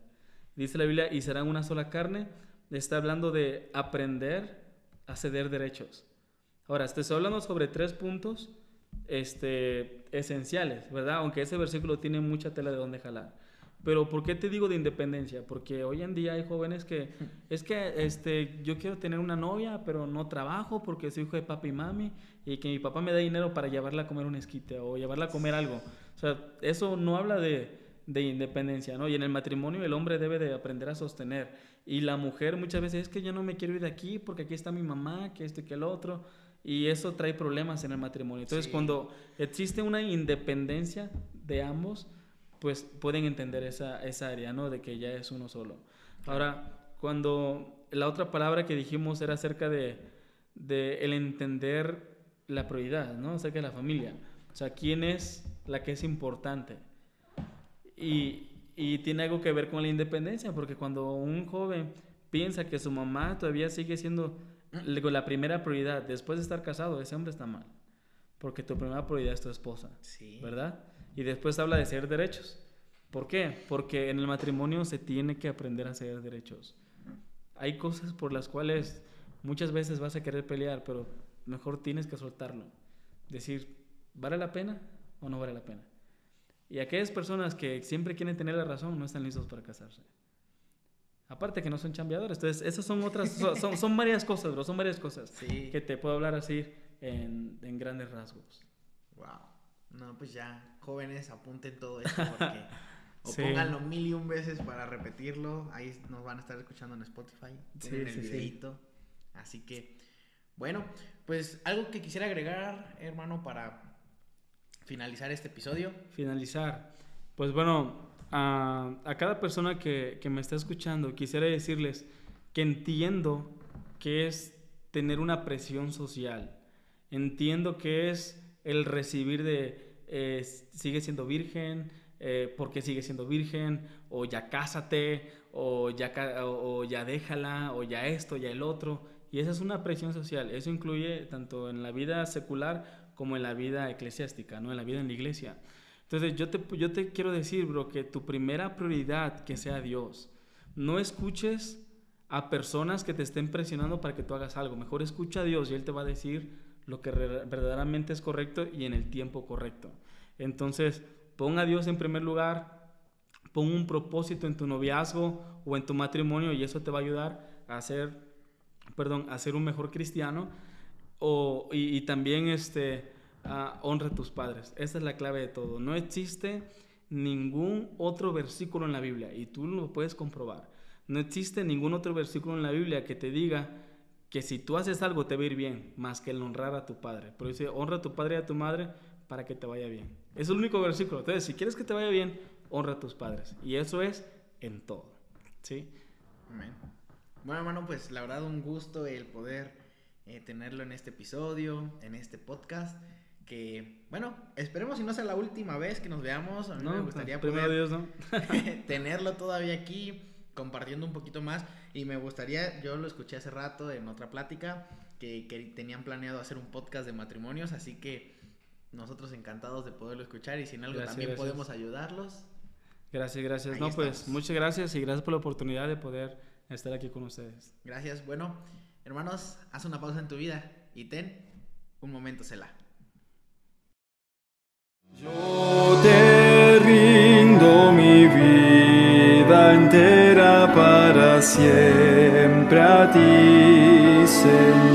Dice la Biblia, y serán una sola carne. Está hablando de aprender a ceder derechos. Ahora, te estoy hablando sobre tres puntos este, esenciales, ¿verdad? Aunque ese versículo tiene mucha tela de dónde jalar. Pero ¿por qué te digo de independencia? Porque hoy en día hay jóvenes que es que este yo quiero tener una novia, pero no trabajo porque soy hijo de papi y mami y que mi papá me da dinero para llevarla a comer un esquite o llevarla a comer algo. O sea, eso no habla de, de independencia, ¿no? Y en el matrimonio el hombre debe de aprender a sostener y la mujer muchas veces es que yo no me quiero ir de aquí porque aquí está mi mamá, que esto y que el otro y eso trae problemas en el matrimonio. Entonces, Sí. cuando existe una independencia de ambos, pues pueden entender esa, esa área, ¿no? De que ya es uno solo. Ahora, cuando la otra palabra que dijimos era acerca de, de el entender la prioridad, ¿no? Acerca de la familia. O sea, quién es la que es importante. Y, y tiene algo que ver con la independencia, porque cuando un joven piensa que su mamá todavía sigue siendo la primera prioridad después de estar casado, ese hombre está mal. Porque tu primera prioridad es tu esposa. Sí. ¿Verdad? Y después habla de ceder derechos. ¿Por qué? Porque en el matrimonio se tiene que aprender a ceder derechos. Hay cosas por las cuales muchas veces vas a querer pelear, pero mejor tienes que soltarlo. Decir, ¿vale la pena o no vale la pena? Y aquellas personas que siempre quieren tener la razón no están listos para casarse. Aparte que no son chambeadores. Entonces, esas son otras, son, son, varias cosas, bro, son varias cosas Sí. que te puedo hablar así en, en grandes rasgos. Wow. No, pues ya, jóvenes, apunten todo esto porque. O Sí. pónganlo mil y un veces para repetirlo. Ahí nos van a estar escuchando en Spotify. Sí, el sí, sí. videito. Así que, bueno, pues algo que quisiera agregar, hermano, para finalizar este episodio. Finalizar. Pues bueno, a, cada persona que, me está escuchando, quisiera decirles que entiendo que es tener una presión social. Entiendo que es el recibir de eh, sigue siendo virgen, eh, porque sigue siendo virgen, o ya cásate, o ya, o, o ya déjala, o ya esto, ya el otro. Y esa es una presión social. Eso incluye tanto en la vida secular como en la vida eclesiástica, ¿no? en la vida en la iglesia. Entonces yo te, yo te quiero decir, bro, que tu primera prioridad que sea Dios. No escuches a personas que te estén presionando para que tú hagas algo. Mejor escucha a Dios y Él te va a decir lo que verdaderamente es correcto y en el tiempo correcto. Entonces, pon a Dios en primer lugar, pon un propósito en tu noviazgo o en tu matrimonio y eso te va a ayudar a ser, perdón, a ser un mejor cristiano. O, y, también este, ah, honra a tus padres. Esa es la clave de todo. No existe ningún otro versículo en la Biblia y tú lo puedes comprobar. No existe ningún otro versículo en la Biblia que te diga que si tú haces algo te va a ir bien, más que el honrar a tu padre. Pero dice, honra a tu padre y a tu madre para que te vaya bien. Es el único versículo. Entonces, si quieres que te vaya bien, honra a tus padres. Y eso es en todo. ¿Sí? Amén. Bueno, hermano, pues la verdad un gusto el poder eh, tenerlo en este episodio, en este podcast. Que, bueno, esperemos si no sea la última vez que nos veamos. A mí me gustaría poder Dios, ¿no? tenerlo todavía aquí, compartiendo un poquito más. Y me gustaría, yo lo escuché hace rato en otra plática, que, que tenían planeado hacer un podcast de matrimonios. Así que nosotros encantados de poderlo escuchar. Y si en algo también podemos ayudarlos. Gracias, gracias. no, pues muchas gracias y gracias por la oportunidad de poder estar aquí con ustedes. Gracias. Bueno, hermanos, haz una pausa en tu vida y ten un momento, Cela. Yo te rindo mi vida entera para siempre a ti, Señor.